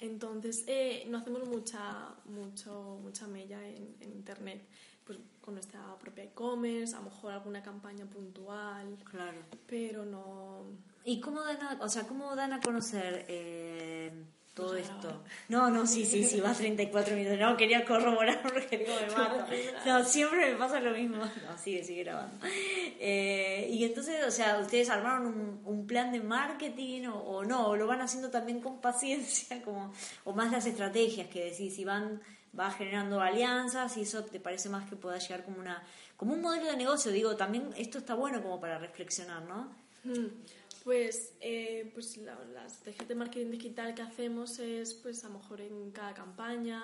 Speaker 2: Entonces eh, no hacemos mucha mucho, mucha mella en, en internet pues con nuestra propia e-commerce a lo mejor alguna campaña puntual
Speaker 1: claro.
Speaker 2: pero no
Speaker 1: ¿Y cómo dan a, o sea, cómo dan a conocer eh, todo esto. No, no, sí, sí, sí, va 34 minutos. No, quería corroborar porque digo, me mato. No, siempre me pasa lo mismo. No, sigue, sigue grabando. Eh, y entonces, o sea, ¿ustedes armaron un, un plan de marketing o, o, no? ¿O lo van haciendo también con paciencia? como O más las estrategias que decís, si van va generando alianzas y eso te parece más que pueda llegar como una como un modelo de negocio digo también esto está bueno como para reflexionar no
Speaker 2: mm. Pues, eh, pues la, estrategia de marketing digital que hacemos es, pues a lo mejor en cada campaña.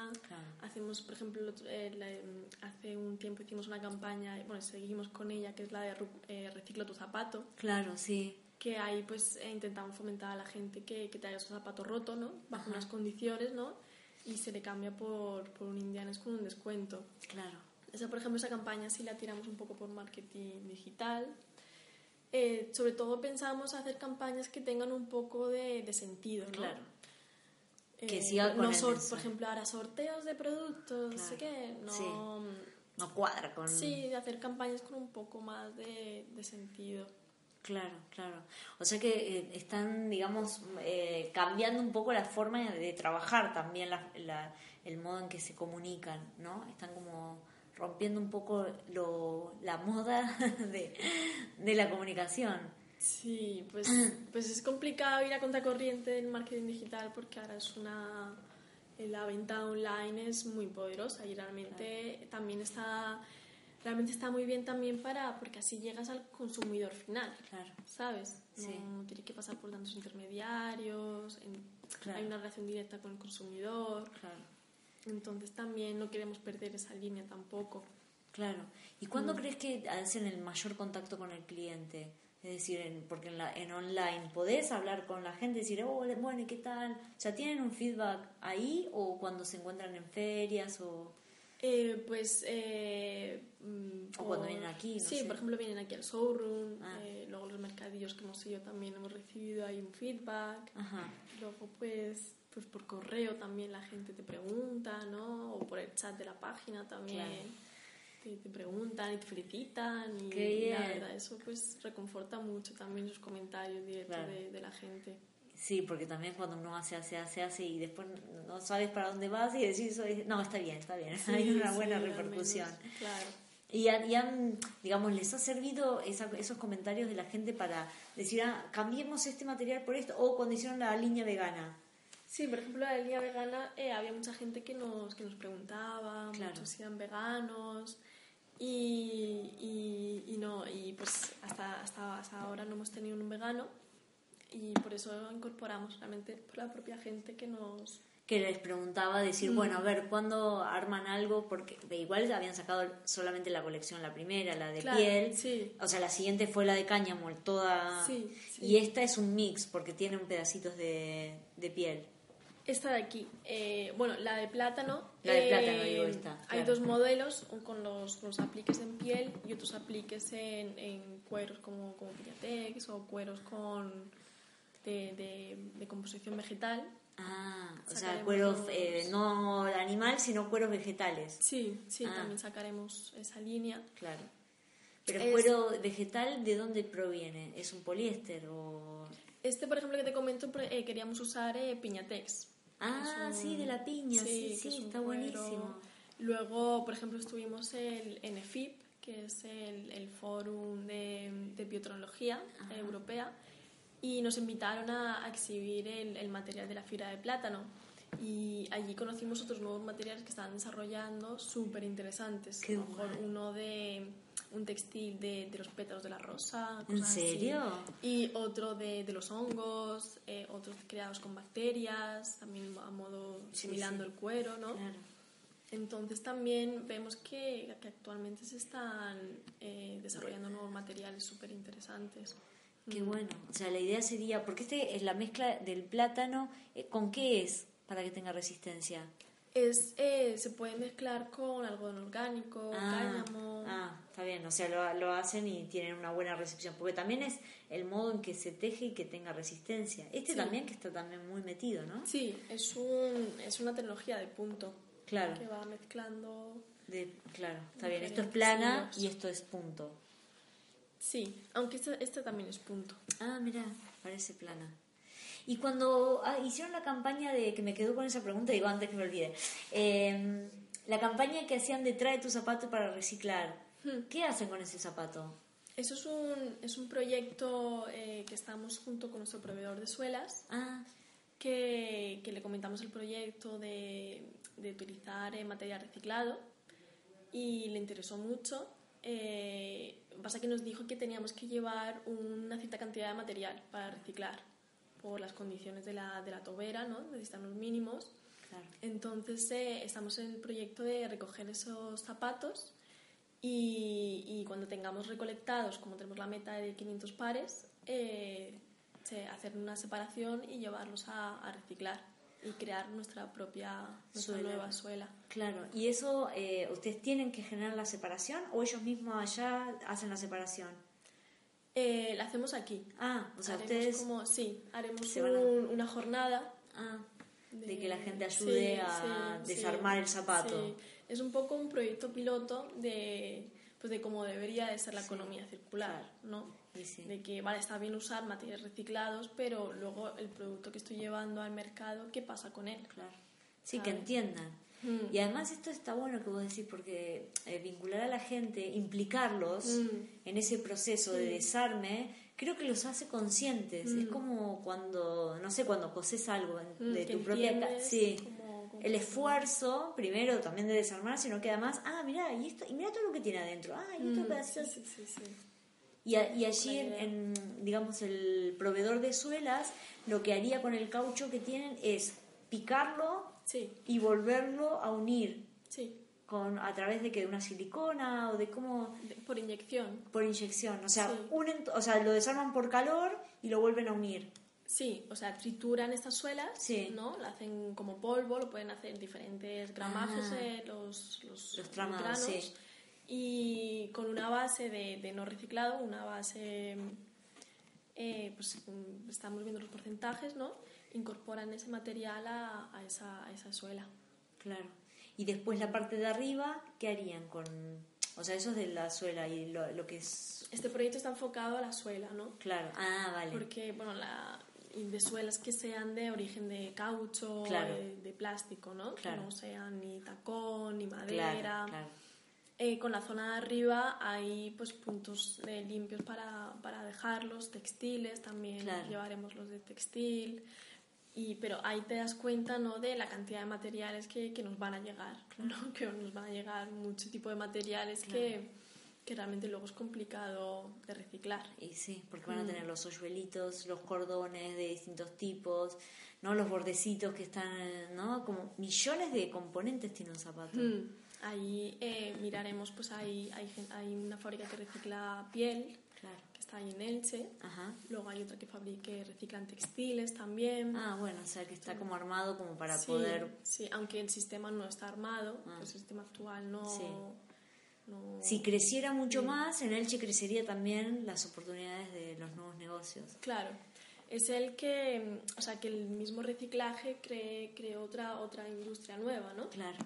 Speaker 2: Hacemos, por ejemplo, eh, hace un tiempo hicimos una campaña, bueno, seguimos con ella, que es la de eh, Recicla tu zapato.
Speaker 1: Claro, sí.
Speaker 2: Que ahí, pues, intentamos fomentar a la gente que, que traiga su zapato roto, ¿no? Bajo unas condiciones, ¿no? Y se le cambia por, por un indianes con un descuento.
Speaker 1: Claro.
Speaker 2: Esa, por ejemplo, esa campaña sí la tiramos un poco por marketing digital. Eh, sobre todo pensamos hacer campañas que tengan un poco de, sentido, ¿no?
Speaker 1: Claro.
Speaker 2: Eh, que siga con no Por ejemplo, ahora sorteos de productos, no sé qué, no...
Speaker 1: No cuadra con...
Speaker 2: Sí, hacer campañas con un poco más de, sentido.
Speaker 1: Claro, claro. O sea que eh, están, digamos, cambiando un poco la forma de trabajar también, el modo en que se comunican, ¿no? Están como rompiendo un poco lo, la moda de, la comunicación.
Speaker 2: Sí, pues, pues es complicado ir a contracorriente del marketing digital porque ahora es una... La venta online es muy poderosa y realmente también está realmente está muy bien también para porque así llegas al consumidor final
Speaker 1: claro.
Speaker 2: sabes no tiene que pasar por tantos intermediarios hay una relación directa con el consumidor.
Speaker 1: Claro
Speaker 2: entonces también no queremos perder esa línea tampoco.
Speaker 1: Claro. ¿Y cuándo mm. crees que hacen el mayor contacto con el cliente? Es decir, porque en, la, en online podés hablar con la gente y decir, oh, bueno, ¿y qué tal? O sea, ¿tienen un feedback ahí o cuando se encuentran en ferias o...?
Speaker 2: Eh, pues... Eh, mm,
Speaker 1: o cuando vienen aquí,
Speaker 2: Sí, por ejemplo, vienen aquí al showroom, ah. eh, luego los mercadillos que hemos ido también hemos recibido ahí un feedback.
Speaker 1: Ajá.
Speaker 2: Luego, pues pues por correo también la gente te pregunta, ¿no? O por el chat de la página también. Te, preguntan y te felicitan y la verdad eso pues reconforta mucho también sus comentarios directos de, la gente.
Speaker 1: Sí, porque también cuando uno hace, hace, hace, hace y después no sabes para dónde vas y decís, no, está bien, está bien, hay una buena repercusión.
Speaker 2: claro.
Speaker 1: Y, han, digamos, ¿les ha servido esos comentarios de la gente para decir, ah, cambiemos este material por esto? O cuando hicieron la línea vegana,
Speaker 2: Sí, por ejemplo, la línea vegana eh, había mucha gente que nos, que nos preguntaba, muchos eran veganos y, y, no, y pues hasta, hasta, hasta, ahora no hemos tenido un vegano y por eso incorporamos realmente por la propia gente que nos...
Speaker 1: Que les preguntaba, decir, mm. bueno, a ver, ¿cuándo arman algo? Porque igual habían sacado solamente la colección, la primera, la de piel.
Speaker 2: Sí.
Speaker 1: O sea, la siguiente fue la de cáñamo, toda...
Speaker 2: Sí,
Speaker 1: y esta es un mix porque tiene pedacitos de, de piel.
Speaker 2: Esta de aquí, eh, bueno, la de plátano.
Speaker 1: La de plátano, digo eh, esta.
Speaker 2: Hay dos modelos, uno con los, los, apliques en piel y otros apliques en, en cueros como, como Pilatex o cueros con de, de, composición vegetal.
Speaker 1: Ah, o sea, cueros eh, no animal, sino cueros vegetales.
Speaker 2: Sí, sí, ah. también sacaremos esa línea.
Speaker 1: Claro. Pero el cuero vegetal, ¿de dónde proviene? ¿Es un poliéster o...?
Speaker 2: Este, por ejemplo, que te comento, queríamos usar Piñatex.
Speaker 1: Ah, sí, de la piña, sí, sí, está buenísimo.
Speaker 2: Luego, por ejemplo, estuvimos en EFIP, que es el, el Fórum de, de Biotronología Europea, y nos invitaron a, exhibir el, el, material de la fibra de plátano. Y allí conocimos otros nuevos materiales que estaban desarrollando súper interesantes.
Speaker 1: A lo
Speaker 2: mejor uno de un textil de, de, los pétalos de la rosa.
Speaker 1: ¿En serio?
Speaker 2: Y otro de, de los hongos, eh, otros creados con bacterias, también a modo similando el cuero, ¿no?
Speaker 1: Claro.
Speaker 2: Entonces también vemos que, que actualmente se están eh, desarrollando nuevos materiales súper interesantes.
Speaker 1: Qué mm. bueno. O sea, la idea sería, porque este es la mezcla del plátano, eh, ¿con qué es para que tenga resistencia?
Speaker 2: Es, eh, se puede mezclar con algodón orgánico, ah, cáñamo.
Speaker 1: Ah, está bien, o sea, lo, lo, hacen y tienen una buena recepción, porque también es el modo en que se teje y que tenga resistencia. Este también que está también muy metido, ¿no?
Speaker 2: Sí, es, un, es una tecnología de punto.
Speaker 1: Claro.
Speaker 2: Que va mezclando.
Speaker 1: De, claro, está bien. Esto es plana y esto es punto.
Speaker 2: Sí, aunque esta, esta también es punto.
Speaker 1: Ah, mira, parece plana. Y cuando ah, hicieron la campaña de, que me quedó con esa pregunta, digo antes que me olvide, eh, la campaña que hacían de trae tu zapato para reciclar,
Speaker 2: Hmm.
Speaker 1: ¿qué hacen con ese zapato?
Speaker 2: Eso es un, es un proyecto eh, que estamos junto con nuestro proveedor de suelas,
Speaker 1: Ah,
Speaker 2: que, que le comentamos el proyecto de, de utilizar eh, material reciclado y le interesó mucho. Eh, pasa que nos dijo que teníamos que llevar una cierta cantidad de material para reciclar por las condiciones de la, de la tobera, ¿no? necesitan los mínimos.
Speaker 1: claro.
Speaker 2: Entonces eh, estamos en el proyecto de recoger esos zapatos y, y cuando tengamos recolectados, como tenemos la meta de 500 pares, eh, hacer una separación y llevarlos a, a reciclar y crear nuestra propia nuestra
Speaker 1: Suela.
Speaker 2: nueva suela.
Speaker 1: Claro, ¿y eso eh, ustedes tienen que generar la separación o ellos mismos allá hacen la separación?
Speaker 2: Eh, la hacemos aquí.
Speaker 1: Ah, o sea,
Speaker 2: Haremos
Speaker 1: ustedes...
Speaker 2: como, sí, haremos
Speaker 1: a-
Speaker 2: un- una jornada
Speaker 1: Ah, de,
Speaker 2: de-
Speaker 1: que la gente ayude
Speaker 2: sí,
Speaker 1: a
Speaker 2: sí,
Speaker 1: desarmar
Speaker 2: sí,
Speaker 1: el zapato.
Speaker 2: sí. Es un poco un proyecto piloto de, pues de cómo debería de ser la economía circular, ¿no? De que, vale, está bien usar materiales reciclados, pero luego el producto que estoy llevando al mercado, ¿qué pasa con él?
Speaker 1: Claro. Sí, que entiendan.
Speaker 2: Mm.
Speaker 1: Y además esto está bueno que vos decís porque eh, vincular a la gente, implicarlos
Speaker 2: Mm.
Speaker 1: en ese proceso de desarme, creo que los hace conscientes. Es como cuando, no sé, cuando coses algo
Speaker 2: Mm,
Speaker 1: de tu propia casa. Sí. El esfuerzo, primero también de desarmar, sino que además, ah, mira, y esto, y mira todo lo que tiene adentro. Ah, y estos
Speaker 2: Mm,
Speaker 1: pedacitos.
Speaker 2: sí, sí, sí, sí.
Speaker 1: Y, a- y allí, en, digamos, el proveedor de suelas, lo que haría con el caucho que tienen es picarlo
Speaker 2: Sí,
Speaker 1: y volverlo a unir
Speaker 2: sí.
Speaker 1: con a través de que de una silicona o de cómo
Speaker 2: por inyección.
Speaker 1: por inyección, o sea,
Speaker 2: Sí.
Speaker 1: unen, o sea, lo desarman por calor y lo vuelven a unir.
Speaker 2: Sí, o sea, trituran estas suelas,
Speaker 1: Sí.
Speaker 2: ¿no? La hacen como polvo, lo pueden hacer en diferentes gramajes
Speaker 1: Ah.
Speaker 2: eh, los, los,
Speaker 1: Los tramados,
Speaker 2: granos.
Speaker 1: sí.
Speaker 2: Y con una base de, de no reciclado, una base, eh, pues estamos viendo los porcentajes, ¿no? Incorporan ese material a, a esa, a esa suela.
Speaker 1: Claro. Y después la parte de arriba, ¿qué harían con o sea, eso es de la suela y lo, lo que es
Speaker 2: Este proyecto está enfocado a la suela, ¿no?
Speaker 1: claro. Ah, vale.
Speaker 2: Porque, bueno, la, de suelas que sean de origen de caucho,
Speaker 1: Claro.
Speaker 2: de, de plástico, ¿no?
Speaker 1: Claro.
Speaker 2: Que no sean ni tacón, ni madera.
Speaker 1: claro.
Speaker 2: Eh, con la zona de arriba hay pues puntos eh, limpios para, para dejarlos, textiles también llevaremos los de textil. Y, pero ahí te das cuenta ¿no? de la cantidad de materiales que, que nos van a llegar, ¿no? que nos van a llegar mucho tipo de materiales que, que realmente luego es complicado de reciclar.
Speaker 1: Y sí, porque van a tener los hoyuelitos, los cordones de distintos tipos, ¿no? Los bordecitos que están, ¿no? Como millones de componentes tiene un zapato.
Speaker 2: Mm. Ahí eh, miraremos, pues hay, hay, hay una fábrica que recicla piel,
Speaker 1: Claro.
Speaker 2: que está ahí en Elche.
Speaker 1: Ajá.
Speaker 2: Luego hay otra que fabrique, reciclan textiles también.
Speaker 1: Ah, bueno, o sea que está como armado como para
Speaker 2: sí,
Speaker 1: poder...
Speaker 2: Sí, aunque el sistema no está armado,
Speaker 1: Ah.
Speaker 2: el sistema actual no...
Speaker 1: Sí.
Speaker 2: no-
Speaker 1: Si creciera mucho más, en Elche crecería también las oportunidades de los nuevos negocios.
Speaker 2: Claro. Es el que, o sea, que el mismo reciclaje cree, cree otra, otra industria nueva, ¿no?
Speaker 1: Claro.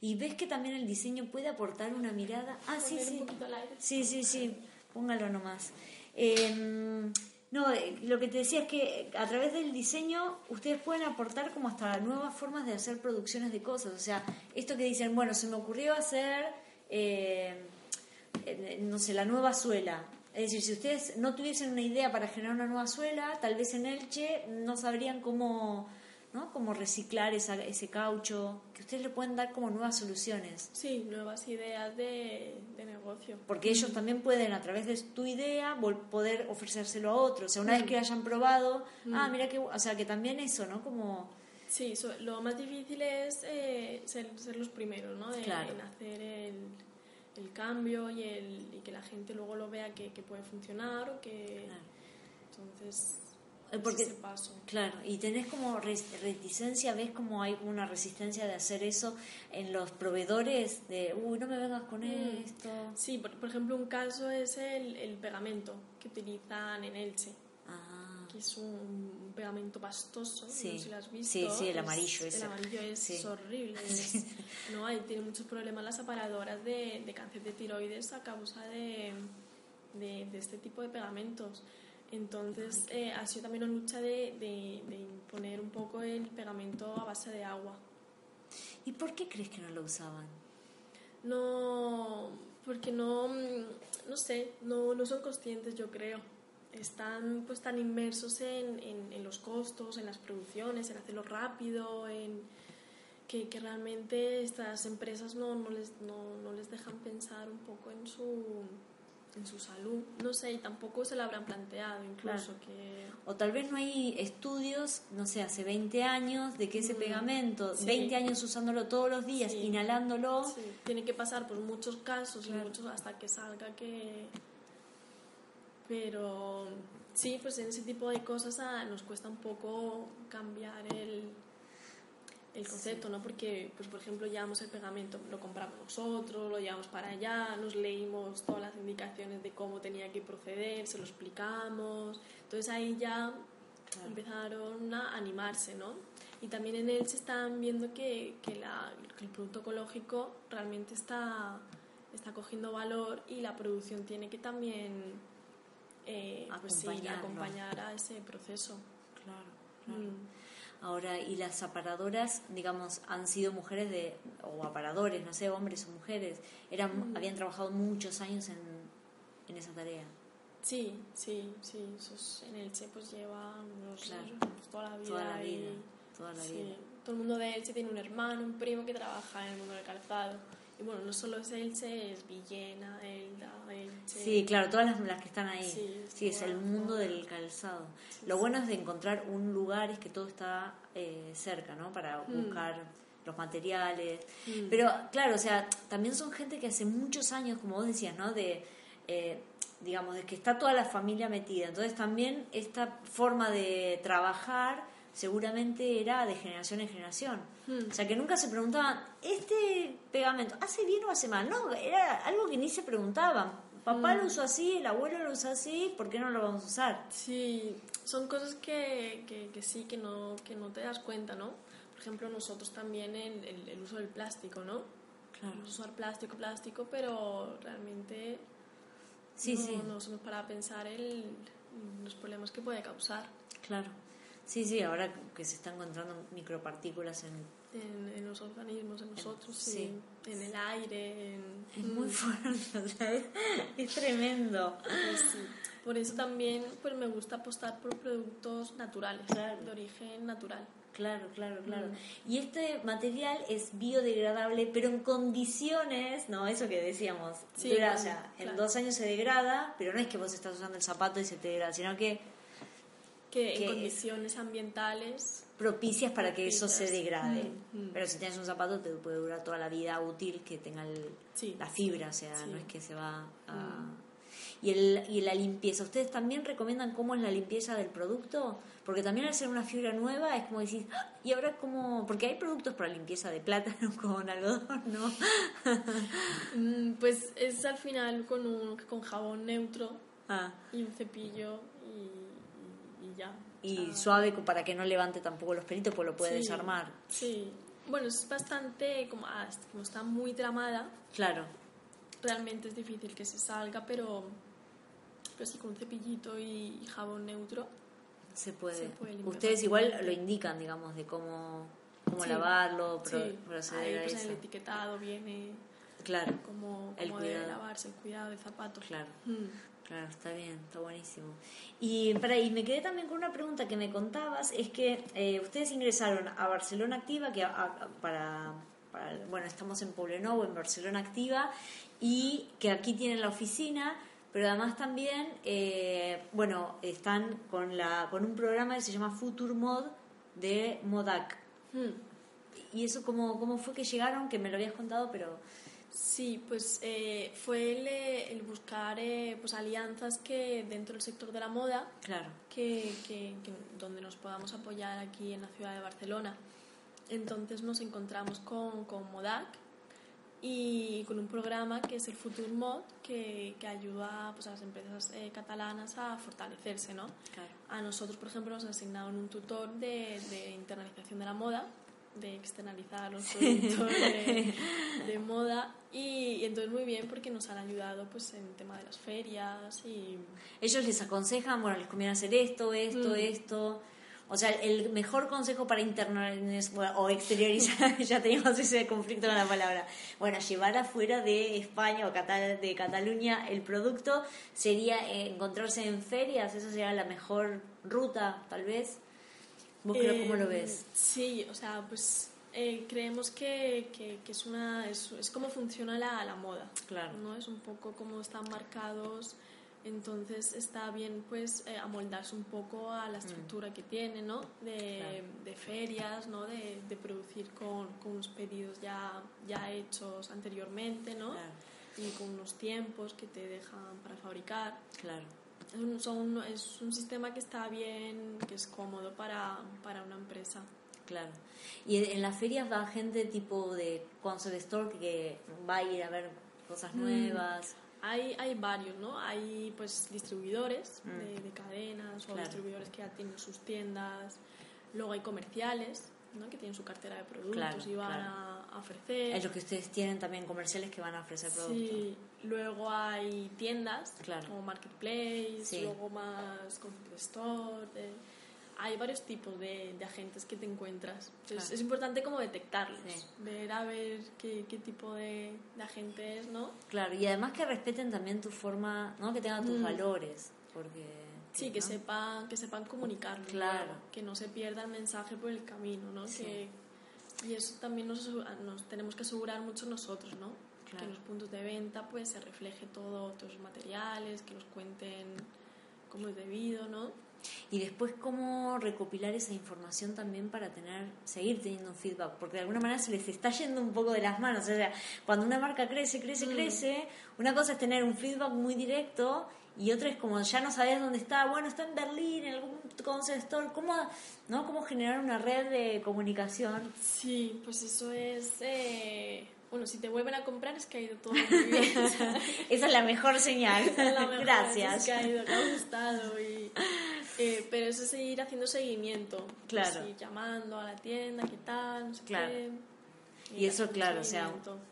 Speaker 1: Y ves que también el diseño puede aportar una mirada... Ah, sí,
Speaker 2: un
Speaker 1: sí.
Speaker 2: poquito al aire.
Speaker 1: Sí, sí, sí, póngalo nomás. Eh, no, eh, lo que te decía es que a través del diseño ustedes pueden aportar como hasta nuevas formas de hacer producciones de cosas. O sea, esto que dicen, bueno, se me ocurrió hacer, eh, eh, no sé, la nueva suela. Es decir, si ustedes no tuviesen una idea para generar una nueva suela, tal vez en Elche no sabrían cómo, ¿no? cómo reciclar esa, ese caucho, que ustedes le pueden dar como nuevas soluciones.
Speaker 2: Sí, nuevas ideas de, de negocio.
Speaker 1: Porque ellos también pueden, a través de tu idea, poder ofrecérselo a otros. O sea, una vez que lo hayan probado, ah, mira que... O sea, que también eso, ¿no? Como...
Speaker 2: Sí, so- lo más difícil es eh, ser, ser los primeros, ¿no? En,
Speaker 1: Claro.
Speaker 2: en hacer el, el cambio y, el, y que la gente luego lo vea que, que puede funcionar o que...
Speaker 1: Claro.
Speaker 2: Entonces, es
Speaker 1: porque-
Speaker 2: ese paso.
Speaker 1: Claro, y tenés como reticencia, ves como hay una resistencia de hacer eso en los proveedores de, uy, no me vengas con
Speaker 2: Mm.
Speaker 1: esto.
Speaker 2: Sí, por, por ejemplo, un caso es el, el pegamento que utilizan en Elche,
Speaker 1: Ah,
Speaker 2: que es un pegamento pastoso,
Speaker 1: Sí.
Speaker 2: no sé si lo has visto.
Speaker 1: Sí, sí, el
Speaker 2: es-
Speaker 1: amarillo
Speaker 2: El
Speaker 1: ese.
Speaker 2: amarillo es
Speaker 1: Sí.
Speaker 2: horrible. es- no, hay, tiene muchos problemas las aparadoras de, de cáncer de tiroides a causa de, de, de este tipo de pegamentos. Entonces eh, ha sido también una lucha de, de, de imponer un poco el pegamento a base de agua.
Speaker 1: ¿Y por qué crees que no lo usaban?
Speaker 2: No, porque no, mm, no sé, no, no son conscientes, yo creo. Están pues tan inmersos en, en, en los costos, en las producciones, en hacerlo rápido, en que, que realmente estas empresas no, no, les, no, no les dejan pensar un poco en su en su salud. No sé, y tampoco se lo habrán planteado incluso
Speaker 1: Claro.
Speaker 2: que...
Speaker 1: O tal vez no hay estudios, no sé, hace 20 años, de que ese
Speaker 2: Mm,
Speaker 1: pegamento,
Speaker 2: sí.
Speaker 1: 20 años usándolo todos los días,
Speaker 2: Sí.
Speaker 1: inhalándolo,
Speaker 2: Sí, tiene que pasar por muchos casos y muchos hasta que salga que... Pero sí, pues en ese tipo de cosas ah, nos cuesta un poco cambiar el, el concepto, ¿no? Porque, pues por ejemplo, llevamos el pegamento, lo compramos nosotros, lo llevamos para allá, nos leímos todas las indicaciones de cómo tenía que proceder, se lo explicamos. Entonces ahí ya
Speaker 1: Claro.
Speaker 2: empezaron a animarse, ¿no? Y también en él se están viendo que, que, la- que el producto ecológico realmente está, está cogiendo valor y la producción tiene que también eh, pues sí,
Speaker 1: Acompañarlo.
Speaker 2: acompañar a ese proceso.
Speaker 1: Claro, claro.
Speaker 2: Mm.
Speaker 1: Ahora, y las aparadoras, digamos, han sido mujeres de, o aparadores, no sé, hombres o mujeres, eran,
Speaker 2: Mm.
Speaker 1: habían trabajado muchos años en, en esa tarea.
Speaker 2: Sí, sí, sí, esos en Elche pues lleva unos,
Speaker 1: Claro.
Speaker 2: pues, toda la vida.
Speaker 1: Toda la
Speaker 2: y-
Speaker 1: vida, toda la
Speaker 2: sí,
Speaker 1: vida.
Speaker 2: Todo el mundo de Elche tiene un hermano, un primo que trabaja en el mundo del calzado. Y bueno, no solo es Elche, es Villena, Elda, Elche.
Speaker 1: Sí, claro, todas las, las que están ahí.
Speaker 2: Sí,
Speaker 1: Sí, es el mundo del calzado.
Speaker 2: Sí,
Speaker 1: Lo bueno es de encontrar un lugar, es que todo está eh, cerca, ¿no? Para
Speaker 2: Mm.
Speaker 1: buscar los materiales.
Speaker 2: Mm.
Speaker 1: Pero claro, o sea, también son gente que hace muchos años, como vos decías, ¿no? De, eh, digamos, de que está toda la familia metida. Entonces también esta forma de trabajar seguramente era de generación en generación.
Speaker 2: Mm.
Speaker 1: O sea, que nunca se preguntaban, ¿este pegamento hace bien o hace mal? No, era algo que ni se preguntaban. Papá
Speaker 2: Mm.
Speaker 1: lo usó así, el abuelo lo usó así, ¿por qué no lo vamos a usar?
Speaker 2: Sí, son cosas que, que, que sí, que no, que no te das cuenta, ¿no? Por ejemplo, nosotros también el, el, el uso del plástico, ¿no?
Speaker 1: Claro.
Speaker 2: Vamos a usar plástico, plástico, pero realmente
Speaker 1: Sí,
Speaker 2: no,
Speaker 1: sí.
Speaker 2: no nos hemos parado a pensar el, los problemas que puede causar
Speaker 1: Claro. Sí, sí, ahora que se están encontrando micropartículas en...
Speaker 2: en, en los organismos, en nosotros,
Speaker 1: sí.
Speaker 2: sí, en el aire, en...
Speaker 1: Es muy fuerte, o sea, es, tremendo.
Speaker 2: Pues sí. Por eso también pues me gusta apostar por productos naturales,
Speaker 1: Claro.
Speaker 2: de origen natural.
Speaker 1: Claro, claro, claro.
Speaker 2: Mm.
Speaker 1: Y este material es biodegradable, pero en condiciones, no, eso que decíamos,
Speaker 2: Sí,
Speaker 1: dura, o sea, en
Speaker 2: claro.
Speaker 1: dos años se degrada, pero no es que vos estás usando el zapato y se te degrada, sino que
Speaker 2: Que
Speaker 1: Que-
Speaker 2: en condiciones ambientales
Speaker 1: propicias para que eso se degrade.
Speaker 2: Mm, mm.
Speaker 1: Pero si tienes un zapato te puede durar toda la vida útil que tenga el-
Speaker 2: Sí.
Speaker 1: la fibra, o sea,
Speaker 2: Sí.
Speaker 1: no es que se va a...
Speaker 2: Mm.
Speaker 1: Y, el, y la limpieza, ¿ustedes también recomiendan cómo es la limpieza del producto? Porque también al ser una fibra nueva es como decir, "Ah, y ahora cómo, porque hay productos para limpieza de plátano con algodón, ¿no?
Speaker 2: Pues es al final con, un, con jabón neutro
Speaker 1: Ah,
Speaker 2: y un cepillo y ya.
Speaker 1: y suave para que no levante tampoco los pelitos, pues lo puede
Speaker 2: sí,
Speaker 1: desarmar.
Speaker 2: Sí. Bueno, es bastante, como, ah, como está muy tramada,
Speaker 1: Claro,
Speaker 2: realmente es difícil que se salga, pero, pero sí con un cepillito y, y jabón neutro.
Speaker 1: se puede.
Speaker 2: Se puede
Speaker 1: Ustedes igual lo indican, digamos, de cómo, cómo
Speaker 2: Sí,
Speaker 1: lavarlo, pro-
Speaker 2: sí,
Speaker 1: proceder
Speaker 2: ahí pues
Speaker 1: eso.
Speaker 2: el etiquetado viene
Speaker 1: Claro,
Speaker 2: cómo,
Speaker 1: El
Speaker 2: cómo debe
Speaker 1: cuidado.
Speaker 2: lavarse, el cuidado del zapato.
Speaker 1: claro.
Speaker 2: Mm.
Speaker 1: Claro, está bien, está buenísimo. Y, para, y me quedé también con una pregunta que me contabas, es que eh, ustedes ingresaron a Barcelona Activa, que a- a- para, para- bueno, estamos en Poblenou, en Barcelona Activa, y que aquí tienen la oficina, pero además también, eh, bueno, están con, la, con un programa que se llama Future Mod de Modac.
Speaker 2: Mm.
Speaker 1: ¿Y eso cómo, cómo fue que llegaron? Que me lo habías contado, pero...
Speaker 2: Sí, pues eh, fue el, eh, el buscar eh, pues alianzas que dentro del sector de la moda
Speaker 1: Claro,
Speaker 2: que, que- que- donde nos podamos apoyar aquí en la ciudad de Barcelona. Entonces nos encontramos con, con Modac y con un programa que es el Future Mod que, que ayuda pues, a las empresas eh, catalanas a fortalecerse. ¿no?
Speaker 1: claro.
Speaker 2: A nosotros, por ejemplo, nos asignaron un tutor de, de internalización de la moda de externalizar los productos de, de moda y, y entonces muy bien porque nos han ayudado pues en el tema de las ferias y
Speaker 1: Ellos les aconsejan, bueno, les conviene hacer esto, esto,
Speaker 2: Mm.
Speaker 1: esto. O sea, el mejor consejo para internalizar bueno, o exteriorizar, ya teníamos ese conflicto con la palabra. Bueno, llevar afuera de España o Cata- de Cataluña el producto sería encontrarse en ferias, eso sería la mejor ruta, tal vez. ¿Vos creo, cómo lo
Speaker 2: Eh,
Speaker 1: ves?
Speaker 2: Sí, o sea, pues eh, creemos que, que, que es una es, es como funciona la, la moda.
Speaker 1: Claro.
Speaker 2: ¿no? Es un poco como están marcados, entonces está bien pues eh, amoldarse un poco a la estructura que tiene, ¿no? De,
Speaker 1: Mm. Claro.
Speaker 2: de ferias, ¿no? De, de producir con, con unos pedidos ya, ya hechos anteriormente, ¿no?
Speaker 1: Claro.
Speaker 2: Y con unos tiempos que te dejan para fabricar.
Speaker 1: Claro.
Speaker 2: Es un, son- es un sistema que está bien, que es cómodo para, para una empresa.
Speaker 1: Claro. Y en las ferias va gente tipo de concept store que va a ir a ver cosas
Speaker 2: Mm.
Speaker 1: nuevas.
Speaker 2: Hay, hay varios, ¿no? Hay pues distribuidores
Speaker 1: Mm.
Speaker 2: de, de cadenas o
Speaker 1: Claro.
Speaker 2: distribuidores que ya tienen sus tiendas. Luego hay comerciales, ¿no? Que tienen su cartera de productos
Speaker 1: Claro,
Speaker 2: y van
Speaker 1: claro.
Speaker 2: a, ofrecer.
Speaker 1: Es lo que ustedes tienen también comerciales que van a ofrecer productos.
Speaker 2: Sí, luego hay tiendas
Speaker 1: Claro.
Speaker 2: como Marketplace,
Speaker 1: Sí.
Speaker 2: luego más Concept Store. hay varios tipos de, de agentes que te encuentras. Entonces es importante como detectarlos,
Speaker 1: Sí.
Speaker 2: ver a ver qué, qué tipo de, de agente es, ¿no?
Speaker 1: Claro, y además que respeten también tu forma, ¿no? Que tengan tus
Speaker 2: Mm.
Speaker 1: valores, porque...
Speaker 2: Sí, que
Speaker 1: ¿no?
Speaker 2: sepan, que sepan comunicarlo.
Speaker 1: Claro.
Speaker 2: Que no se pierda el mensaje por el camino, ¿no?
Speaker 1: Sí.
Speaker 2: Que, y eso también nos, nos tenemos que asegurar mucho nosotros, ¿no? Que
Speaker 1: Claro.
Speaker 2: en los puntos de venta pues se refleje todo, todos los materiales, que los cuenten como es debido, ¿no?
Speaker 1: Y después cómo recopilar esa información también para tener, seguir teniendo un feedback, porque de alguna manera se les está yendo un poco de las manos. O sea, cuando una marca crece, crece,
Speaker 2: Mm.
Speaker 1: crece, una cosa es tener un feedback muy directo y otra es como ya no sabes dónde está, bueno, está en Berlín, en algún concept store, ¿cómo, ¿no? ¿Cómo generar una red de comunicación?
Speaker 2: Sí, pues eso es... eh, Bueno, si te vuelven a comprar es que ha ido todo muy bien.
Speaker 1: Esa es la mejor señal.
Speaker 2: Es la mejor,
Speaker 1: Gracias.
Speaker 2: Es que ha ido, que ha gustado. Y, eh, pero eso es seguir haciendo seguimiento.
Speaker 1: Claro.
Speaker 2: Pues, llamando a la tienda, qué tal, no sé
Speaker 1: Claro.
Speaker 2: qué.
Speaker 1: Y eso,
Speaker 2: hacer un
Speaker 1: claro, o sea.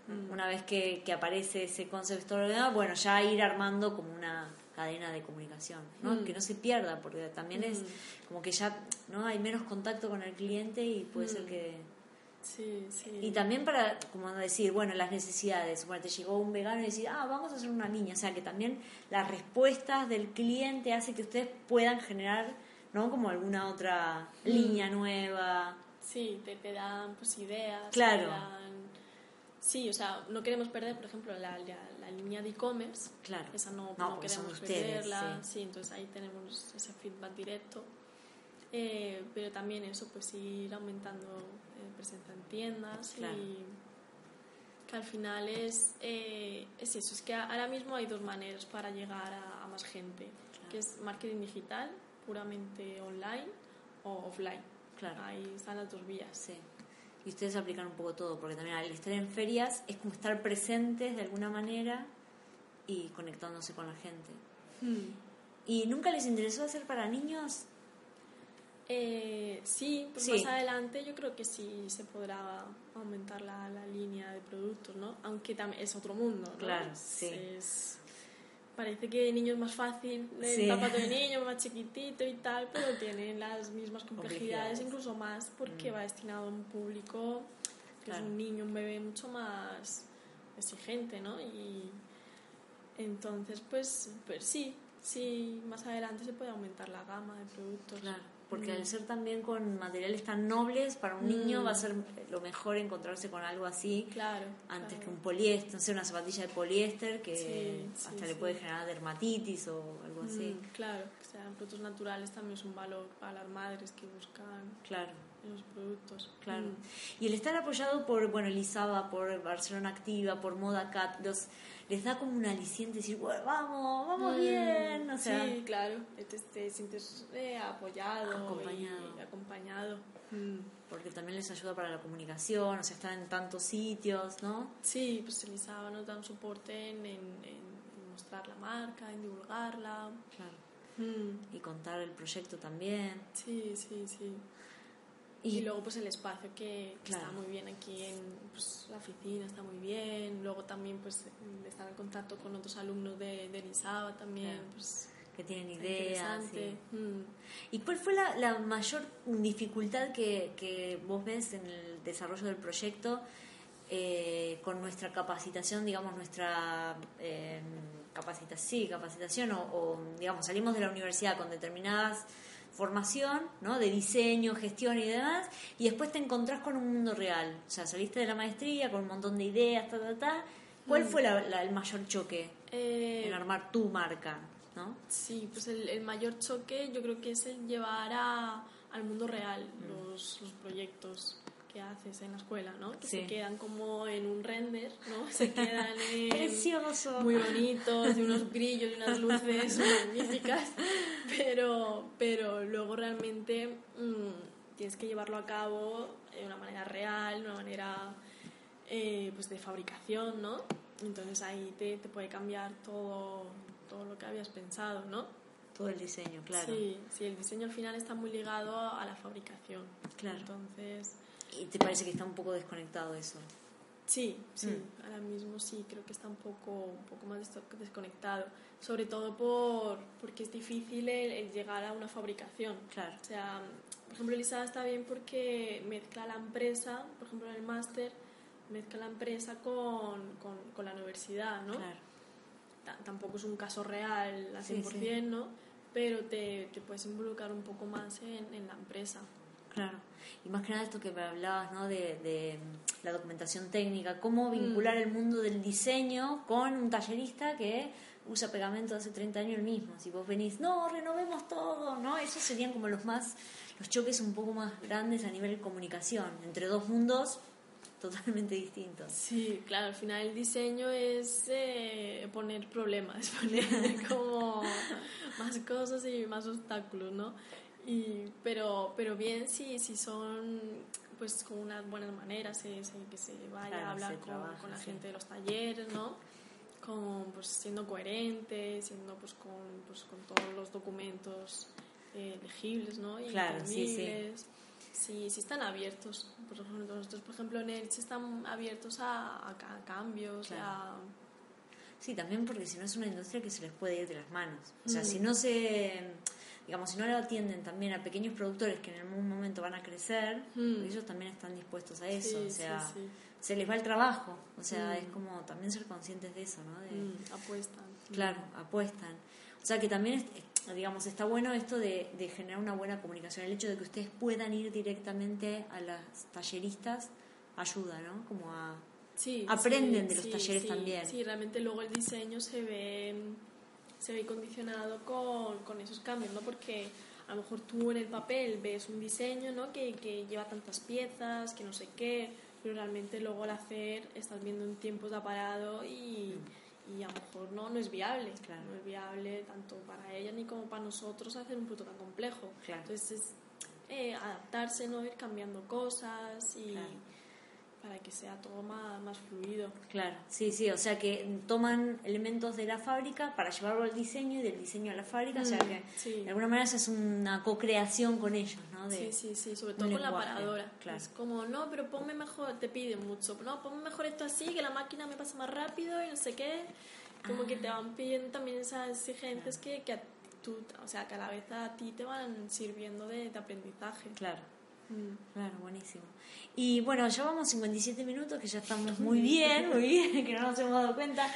Speaker 2: Mm.
Speaker 1: una vez que, que aparece ese concept store, bueno, ya ir armando como una cadena de comunicación, ¿no?
Speaker 2: Mm.
Speaker 1: Que no se pierda, porque también es como que ya no hay menos contacto con el cliente y puede ser
Speaker 2: Mm.
Speaker 1: que...
Speaker 2: Sí, sí.
Speaker 1: Y también para, como decir, bueno, las necesidades, bueno, te llegó un vegano y decir, ah, vamos a hacer una niña, o sea, que también las respuestas del cliente hace que ustedes puedan generar, ¿no? Como alguna otra
Speaker 2: Mm.
Speaker 1: línea nueva.
Speaker 2: Sí, te, te dan pues ideas.
Speaker 1: Claro.
Speaker 2: te dan- Sí, o sea, no queremos perder, por ejemplo, la, la, la línea de e-commerce.
Speaker 1: Claro.
Speaker 2: Esa no,
Speaker 1: No,
Speaker 2: queremos
Speaker 1: ustedes,
Speaker 2: perderla.
Speaker 1: sí.
Speaker 2: Sí. entonces ahí tenemos ese feedback directo. Eh, pero también eso, pues ir aumentando eh, presencia en tiendas
Speaker 1: Claro.
Speaker 2: y que al final es, eh, es eso, es que ahora mismo hay dos maneras para llegar a, a más gente,
Speaker 1: Claro.
Speaker 2: que es marketing digital, puramente online o offline.
Speaker 1: Claro.
Speaker 2: Ahí están las dos vías.
Speaker 1: Sí. Y ustedes aplican un poco todo, porque también al estar en ferias es como estar presentes de alguna manera y conectándose con la gente.
Speaker 2: Hmm.
Speaker 1: ¿Y nunca les interesó hacer para niños?
Speaker 2: Eh, sí, pues
Speaker 1: Sí.
Speaker 2: más adelante yo creo que sí se podrá aumentar la, la línea de productos, ¿no? Aunque también es otro mundo, ¿no?
Speaker 1: Claro, sí.
Speaker 2: es- parece que el niño es más fácil, el
Speaker 1: Sí.
Speaker 2: zapato de niño más chiquitito y tal, pero tiene las mismas complejidades, incluso más porque
Speaker 1: Mm.
Speaker 2: va destinado a un público que
Speaker 1: Claro.
Speaker 2: es un niño, un bebé mucho más exigente, ¿no? Y entonces, pues, pues sí, sí, más adelante se puede aumentar la gama de productos.
Speaker 1: Claro, porque
Speaker 2: Mm.
Speaker 1: al ser también con materiales tan nobles, para un
Speaker 2: Mm.
Speaker 1: niño va a ser lo mejor encontrarse con algo así
Speaker 2: Claro.
Speaker 1: antes
Speaker 2: claro.
Speaker 1: que un poliéster, no sé, una zapatilla de poliéster que
Speaker 2: Sí, sí,
Speaker 1: hasta le
Speaker 2: sí.
Speaker 1: puede generar dermatitis o algo así.
Speaker 2: Mm, claro, que sean productos naturales también es un valor para las madres que buscan
Speaker 1: Claro.
Speaker 2: los productos.
Speaker 1: Claro.
Speaker 2: Mm.
Speaker 1: Y el estar apoyado por, bueno, Elisaba, por Barcelona Activa, por Moda Cat, los, les da como un aliciente decir, bueno, vamos, vamos
Speaker 2: Mm,
Speaker 1: bien, o sea,
Speaker 2: sí, claro, te, te sientes eh, apoyado
Speaker 1: Acompañado.
Speaker 2: y acompañado. Mm.
Speaker 1: porque también les ayuda para la comunicación, o sea, están en tantos sitios, ¿no?
Speaker 2: Sí, pues Elisaba nos dan soporte en, en- en- en mostrar la marca, en divulgarla.
Speaker 1: Claro.
Speaker 2: Mm.
Speaker 1: Y contar el proyecto también.
Speaker 2: Sí, sí, sí. Y, luego pues el espacio que, está muy bien aquí en pues, la oficina, está muy bien. Luego también pues estar en contacto con otros alumnos de, de Lisaba también. Pues,
Speaker 1: que tienen ideas. Mm. ¿Y cuál fue la, la mayor dificultad que, que, vos ves en el desarrollo del proyecto eh, con nuestra capacitación, digamos, nuestra eh, capacitación, capacitación o, o, digamos, salimos de la universidad con determinadas formación, ¿no? De diseño, gestión y demás, y después te encontrás con un mundo real. O sea, saliste de la maestría con un montón de ideas, ta, ta, ta. ¿Cuál mm. fue el mayor choque eh, en armar tu marca, no?
Speaker 2: Sí, pues el, mayor choque yo creo que es el llevar a, al mundo real mm. los, los proyectos que haces en la escuela, ¿no? Que se quedan como en un render, ¿no? Se quedan en...
Speaker 1: Precioso.
Speaker 2: Muy bonitos, de unos brillos y unas luces magníficas, pero, pero luego realmente mm, tienes que llevarlo a cabo de una manera real, de una manera eh, pues de fabricación, ¿no? Entonces ahí te, te puede cambiar todo, todo lo que habías pensado, ¿no?
Speaker 1: Todo el diseño, claro.
Speaker 2: Sí, sí, el diseño al final está muy ligado a la fabricación.
Speaker 1: Claro.
Speaker 2: Entonces,
Speaker 1: ¿Y te parece que está un poco desconectado eso?
Speaker 2: Sí, sí, mm. ahora mismo sí, creo que está un poco, un poco más desconectado. Sobre todo por, porque es difícil el, llegar a una fabricación.
Speaker 1: Claro.
Speaker 2: O sea, por ejemplo, Elisa está bien porque mezcla la empresa, por ejemplo, en el máster, mezcla la empresa con, con, con, la universidad, ¿no?
Speaker 1: Claro.
Speaker 2: tampoco es un caso real al 100%, ¿no? Pero te, te, puedes involucrar un poco más en, en la empresa.
Speaker 1: Claro. Y más que nada esto que me hablabas, ¿no? De, de la documentación técnica, cómo vincular mm. el mundo del diseño con un tallerista que usa pegamento hace 30 años el mismo. Si vos venís, no, renovemos todo, ¿no? Esos serían como los más, los choques un poco más grandes a nivel de comunicación, entre dos mundos totalmente distintos.
Speaker 2: Sí, claro, al final el diseño es eh, poner problemas, poner como más cosas y más obstáculos, ¿no? Y, pero, pero bien si, si son pues con unas buenas maneras, que se vaya a hablar con, la gente de los talleres, ¿no? Con, pues, siendo coherente, siendo pues con, pues, con todos los documentos eh, legibles, ¿no? Y
Speaker 1: claro, sí,
Speaker 2: sí. Si, están abiertos. Por ejemplo, nosotros, por ejemplo, en ELCH están abiertos a, a, cambios, a...
Speaker 1: Sí, también porque si no es una industria que se les puede ir de las manos. O sea, si no se digamos, si no lo atienden también a pequeños productores que en algún momento van a crecer, mm. ellos también están dispuestos a eso, o sea, se les va el trabajo, o sea, mm. es como también ser conscientes de eso, ¿no? De,
Speaker 2: mm, apuestan.
Speaker 1: Claro, apuestan. O sea, que también, digamos, está bueno esto de, de, generar una buena comunicación, el hecho de que ustedes puedan ir directamente a las talleristas ayuda, ¿no? Como a... Aprenden de los talleres también.
Speaker 2: Sí, realmente luego el diseño se ve se ve condicionado con, con, esos cambios, ¿no? Porque a lo mejor tú en el papel ves un diseño, ¿no? Que, que lleva tantas piezas, que no sé qué, pero realmente luego al hacer estás viendo un tiempo de aparado y, y a lo mejor no, no es viable.
Speaker 1: Claro.
Speaker 2: No es viable tanto para ella ni como para nosotros hacer un producto tan complejo. Entonces es eh, adaptarse, ¿no? Ir cambiando cosas y para que sea todo más, más fluido.
Speaker 1: Claro, sí, sí, o sea que toman elementos de la fábrica para llevarlo al diseño y del diseño a la fábrica, o sea mm, que de alguna manera es una co-creación con ellos, ¿no?
Speaker 2: sí, sí, sí, sobre todo con la paradora. Claro. Es como, no, pero ponme mejor, te piden mucho, no, ponme mejor esto así, que la máquina me pasa más rápido y no sé qué. Como que te ah. van pidiendo también esas exigentes que, que a tú, o sea, que a la vez a ti te van sirviendo de, de aprendizaje.
Speaker 1: Claro. Mm. Claro, buenísimo. Y bueno, llevamos 57 minutos, que ya estamos muy bien, muy bien, que no nos hemos dado cuenta.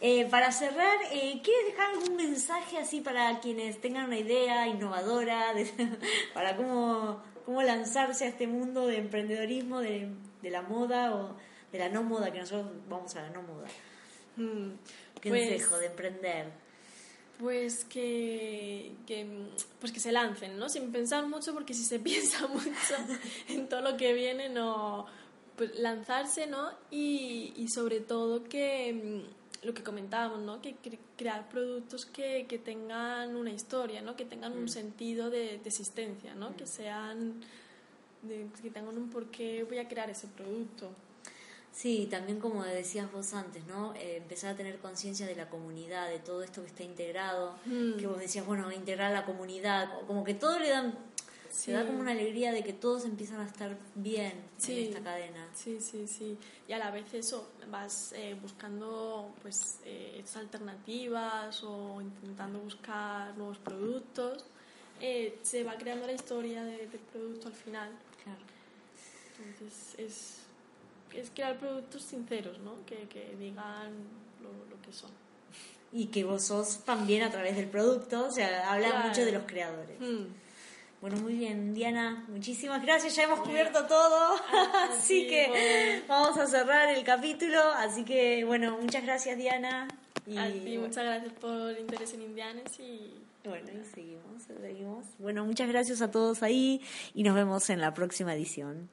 Speaker 1: Eh, para cerrar, eh, ¿quieres dejar algún mensaje así para quienes tengan una idea innovadora para cómo, cómo lanzarse a este mundo de emprendedorismo, de, de, la moda o de la no moda, que nosotros vamos a la no moda? Mm, ¿Qué pues consejo de emprender?
Speaker 2: Pues que, que, pues que se lancen, ¿no? Sin pensar mucho, porque si se piensa mucho en todo lo que viene, no. Pues lanzarse, ¿no? Y, y sobre todo que mm, lo que comentábamos, ¿no? Que crear productos que, que, tengan una historia, ¿no? Que tengan un mm. sentido de, de existencia, ¿no? Que mm. sean. De, que tengan un por qué voy a crear ese producto.
Speaker 1: Sí, también como decías vos antes, ¿no? Eh, empezar a tener conciencia de la comunidad, de todo esto que está integrado, mm. que vos decías, bueno, integrar la comunidad, como que todo le dan, Se da como una alegría de que todos empiezan a estar bien en esta cadena.
Speaker 2: Sí, sí, sí. Y a la vez eso, vas eh, buscando pues eh, alternativas o intentando buscar nuevos productos. Eh, se va creando la historia del producto al final.
Speaker 1: Claro.
Speaker 2: Entonces es, es crear productos sinceros, ¿no? Que, que digan lo, lo que son
Speaker 1: y que vos sos también a través del producto, o sea, habla mucho de los creadores. Mm. Bueno, muy bien, Diana, muchísimas gracias, ya hemos cubierto todo, ah, así que vamos a cerrar el capítulo, así que bueno, muchas gracias Diana.
Speaker 2: Y muchas gracias por el interés en Indianes y...
Speaker 1: Bueno, y seguimos, seguimos. Bueno, muchas gracias a todos ahí y nos vemos en la próxima edición.